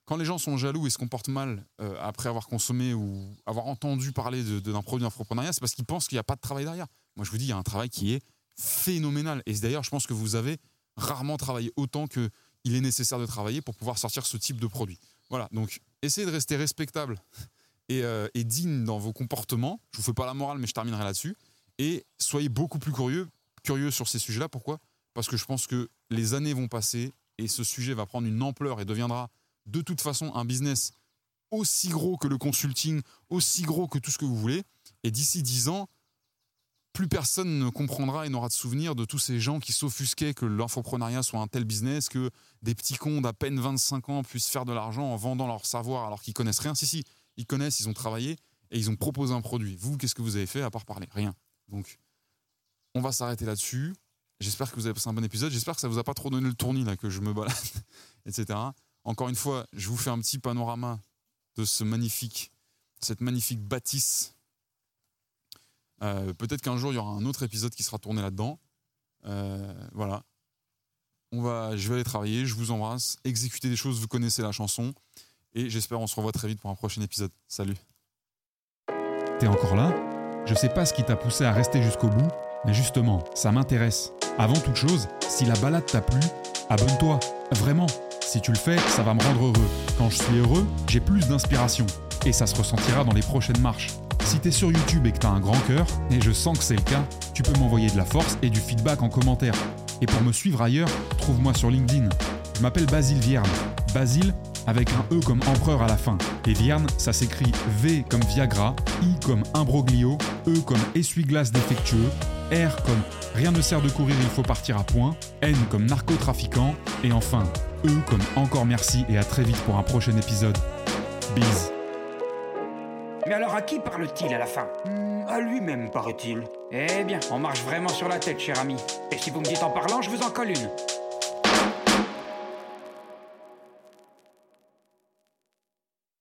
quand les gens sont jaloux et se comportent mal euh, après avoir consommé ou avoir entendu parler d'un produit d'entrepreneuriat, c'est parce qu'ils pensent qu'il n'y a pas de travail derrière. Moi, je vous dis, il y a un travail qui est phénoménal. Et d'ailleurs, je pense que vous avez rarement travaillé autant qu'il est nécessaire de travailler pour pouvoir sortir ce type de produit. Voilà, donc essayez de rester respectable et, et digne dans vos comportements. Je vous fais pas la morale, mais je terminerai là-dessus. Et soyez beaucoup plus curieux curieux sur ces sujets-là. Pourquoi? Parce que je pense que les années vont passer et ce sujet va prendre une ampleur et deviendra de toute façon un business aussi gros que le consulting, aussi gros que tout ce que vous voulez. Et d'ici dix ans, plus personne ne comprendra et n'aura de souvenir de tous ces gens qui s'offusquaient que l'infoprenariat soit un tel business, que des petits cons d'à peine 25 ans puissent faire de l'argent en vendant leur savoir alors qu'ils connaissent rien. Si, si, ils connaissent, ils ont travaillé et ils ont proposé un produit. Vous, qu'est-ce que vous avez fait à part parler? Rien. Donc, on va s'arrêter là-dessus. J'espère que vous avez passé un bon épisode. J'espère que ça vous a pas trop donné le tournis là que je me balade, etc. Encore une fois, je vous fais un petit panorama de ce magnifique, cette magnifique bâtisse. Euh, peut-être qu'un jour il y aura un autre épisode qui sera tourné là-dedans. Euh, voilà. On va, je vais aller travailler, je vous embrasse, exécuter des choses, vous connaissez la chanson. Et j'espère on se revoit très vite pour un prochain épisode. Salut. T'es encore là? Je sais pas ce qui t'a poussé à rester jusqu'au bout, mais justement, ça m'intéresse. Avant toute chose, si la balade t'a plu, abonne-toi. Vraiment. Si tu le fais, ça va me rendre heureux. Quand je suis heureux, j'ai plus d'inspiration. Et ça se ressentira dans les prochaines marches. Si t'es sur YouTube et que t'as un grand cœur, et je sens que c'est le cas, tu peux m'envoyer de la force et du feedback en commentaire. Et pour me suivre ailleurs, trouve-moi sur LinkedIn. Je m'appelle Basile Vierne. Basile avec un E comme empereur à la fin. Et Vierne, ça s'écrit V comme Viagra, I comme imbroglio, E comme essuie-glace défectueux, R comme rien ne sert de courir, il faut partir à point, N comme narcotrafiquant, et enfin E comme encore merci et à très vite pour un prochain épisode. Bise. Mais alors à qui parle-t-il à la fin? Hmm, À lui-même, paraît-il. Eh bien, on marche vraiment sur la tête, cher ami. Et si vous me dites en parlant, je vous en colle une.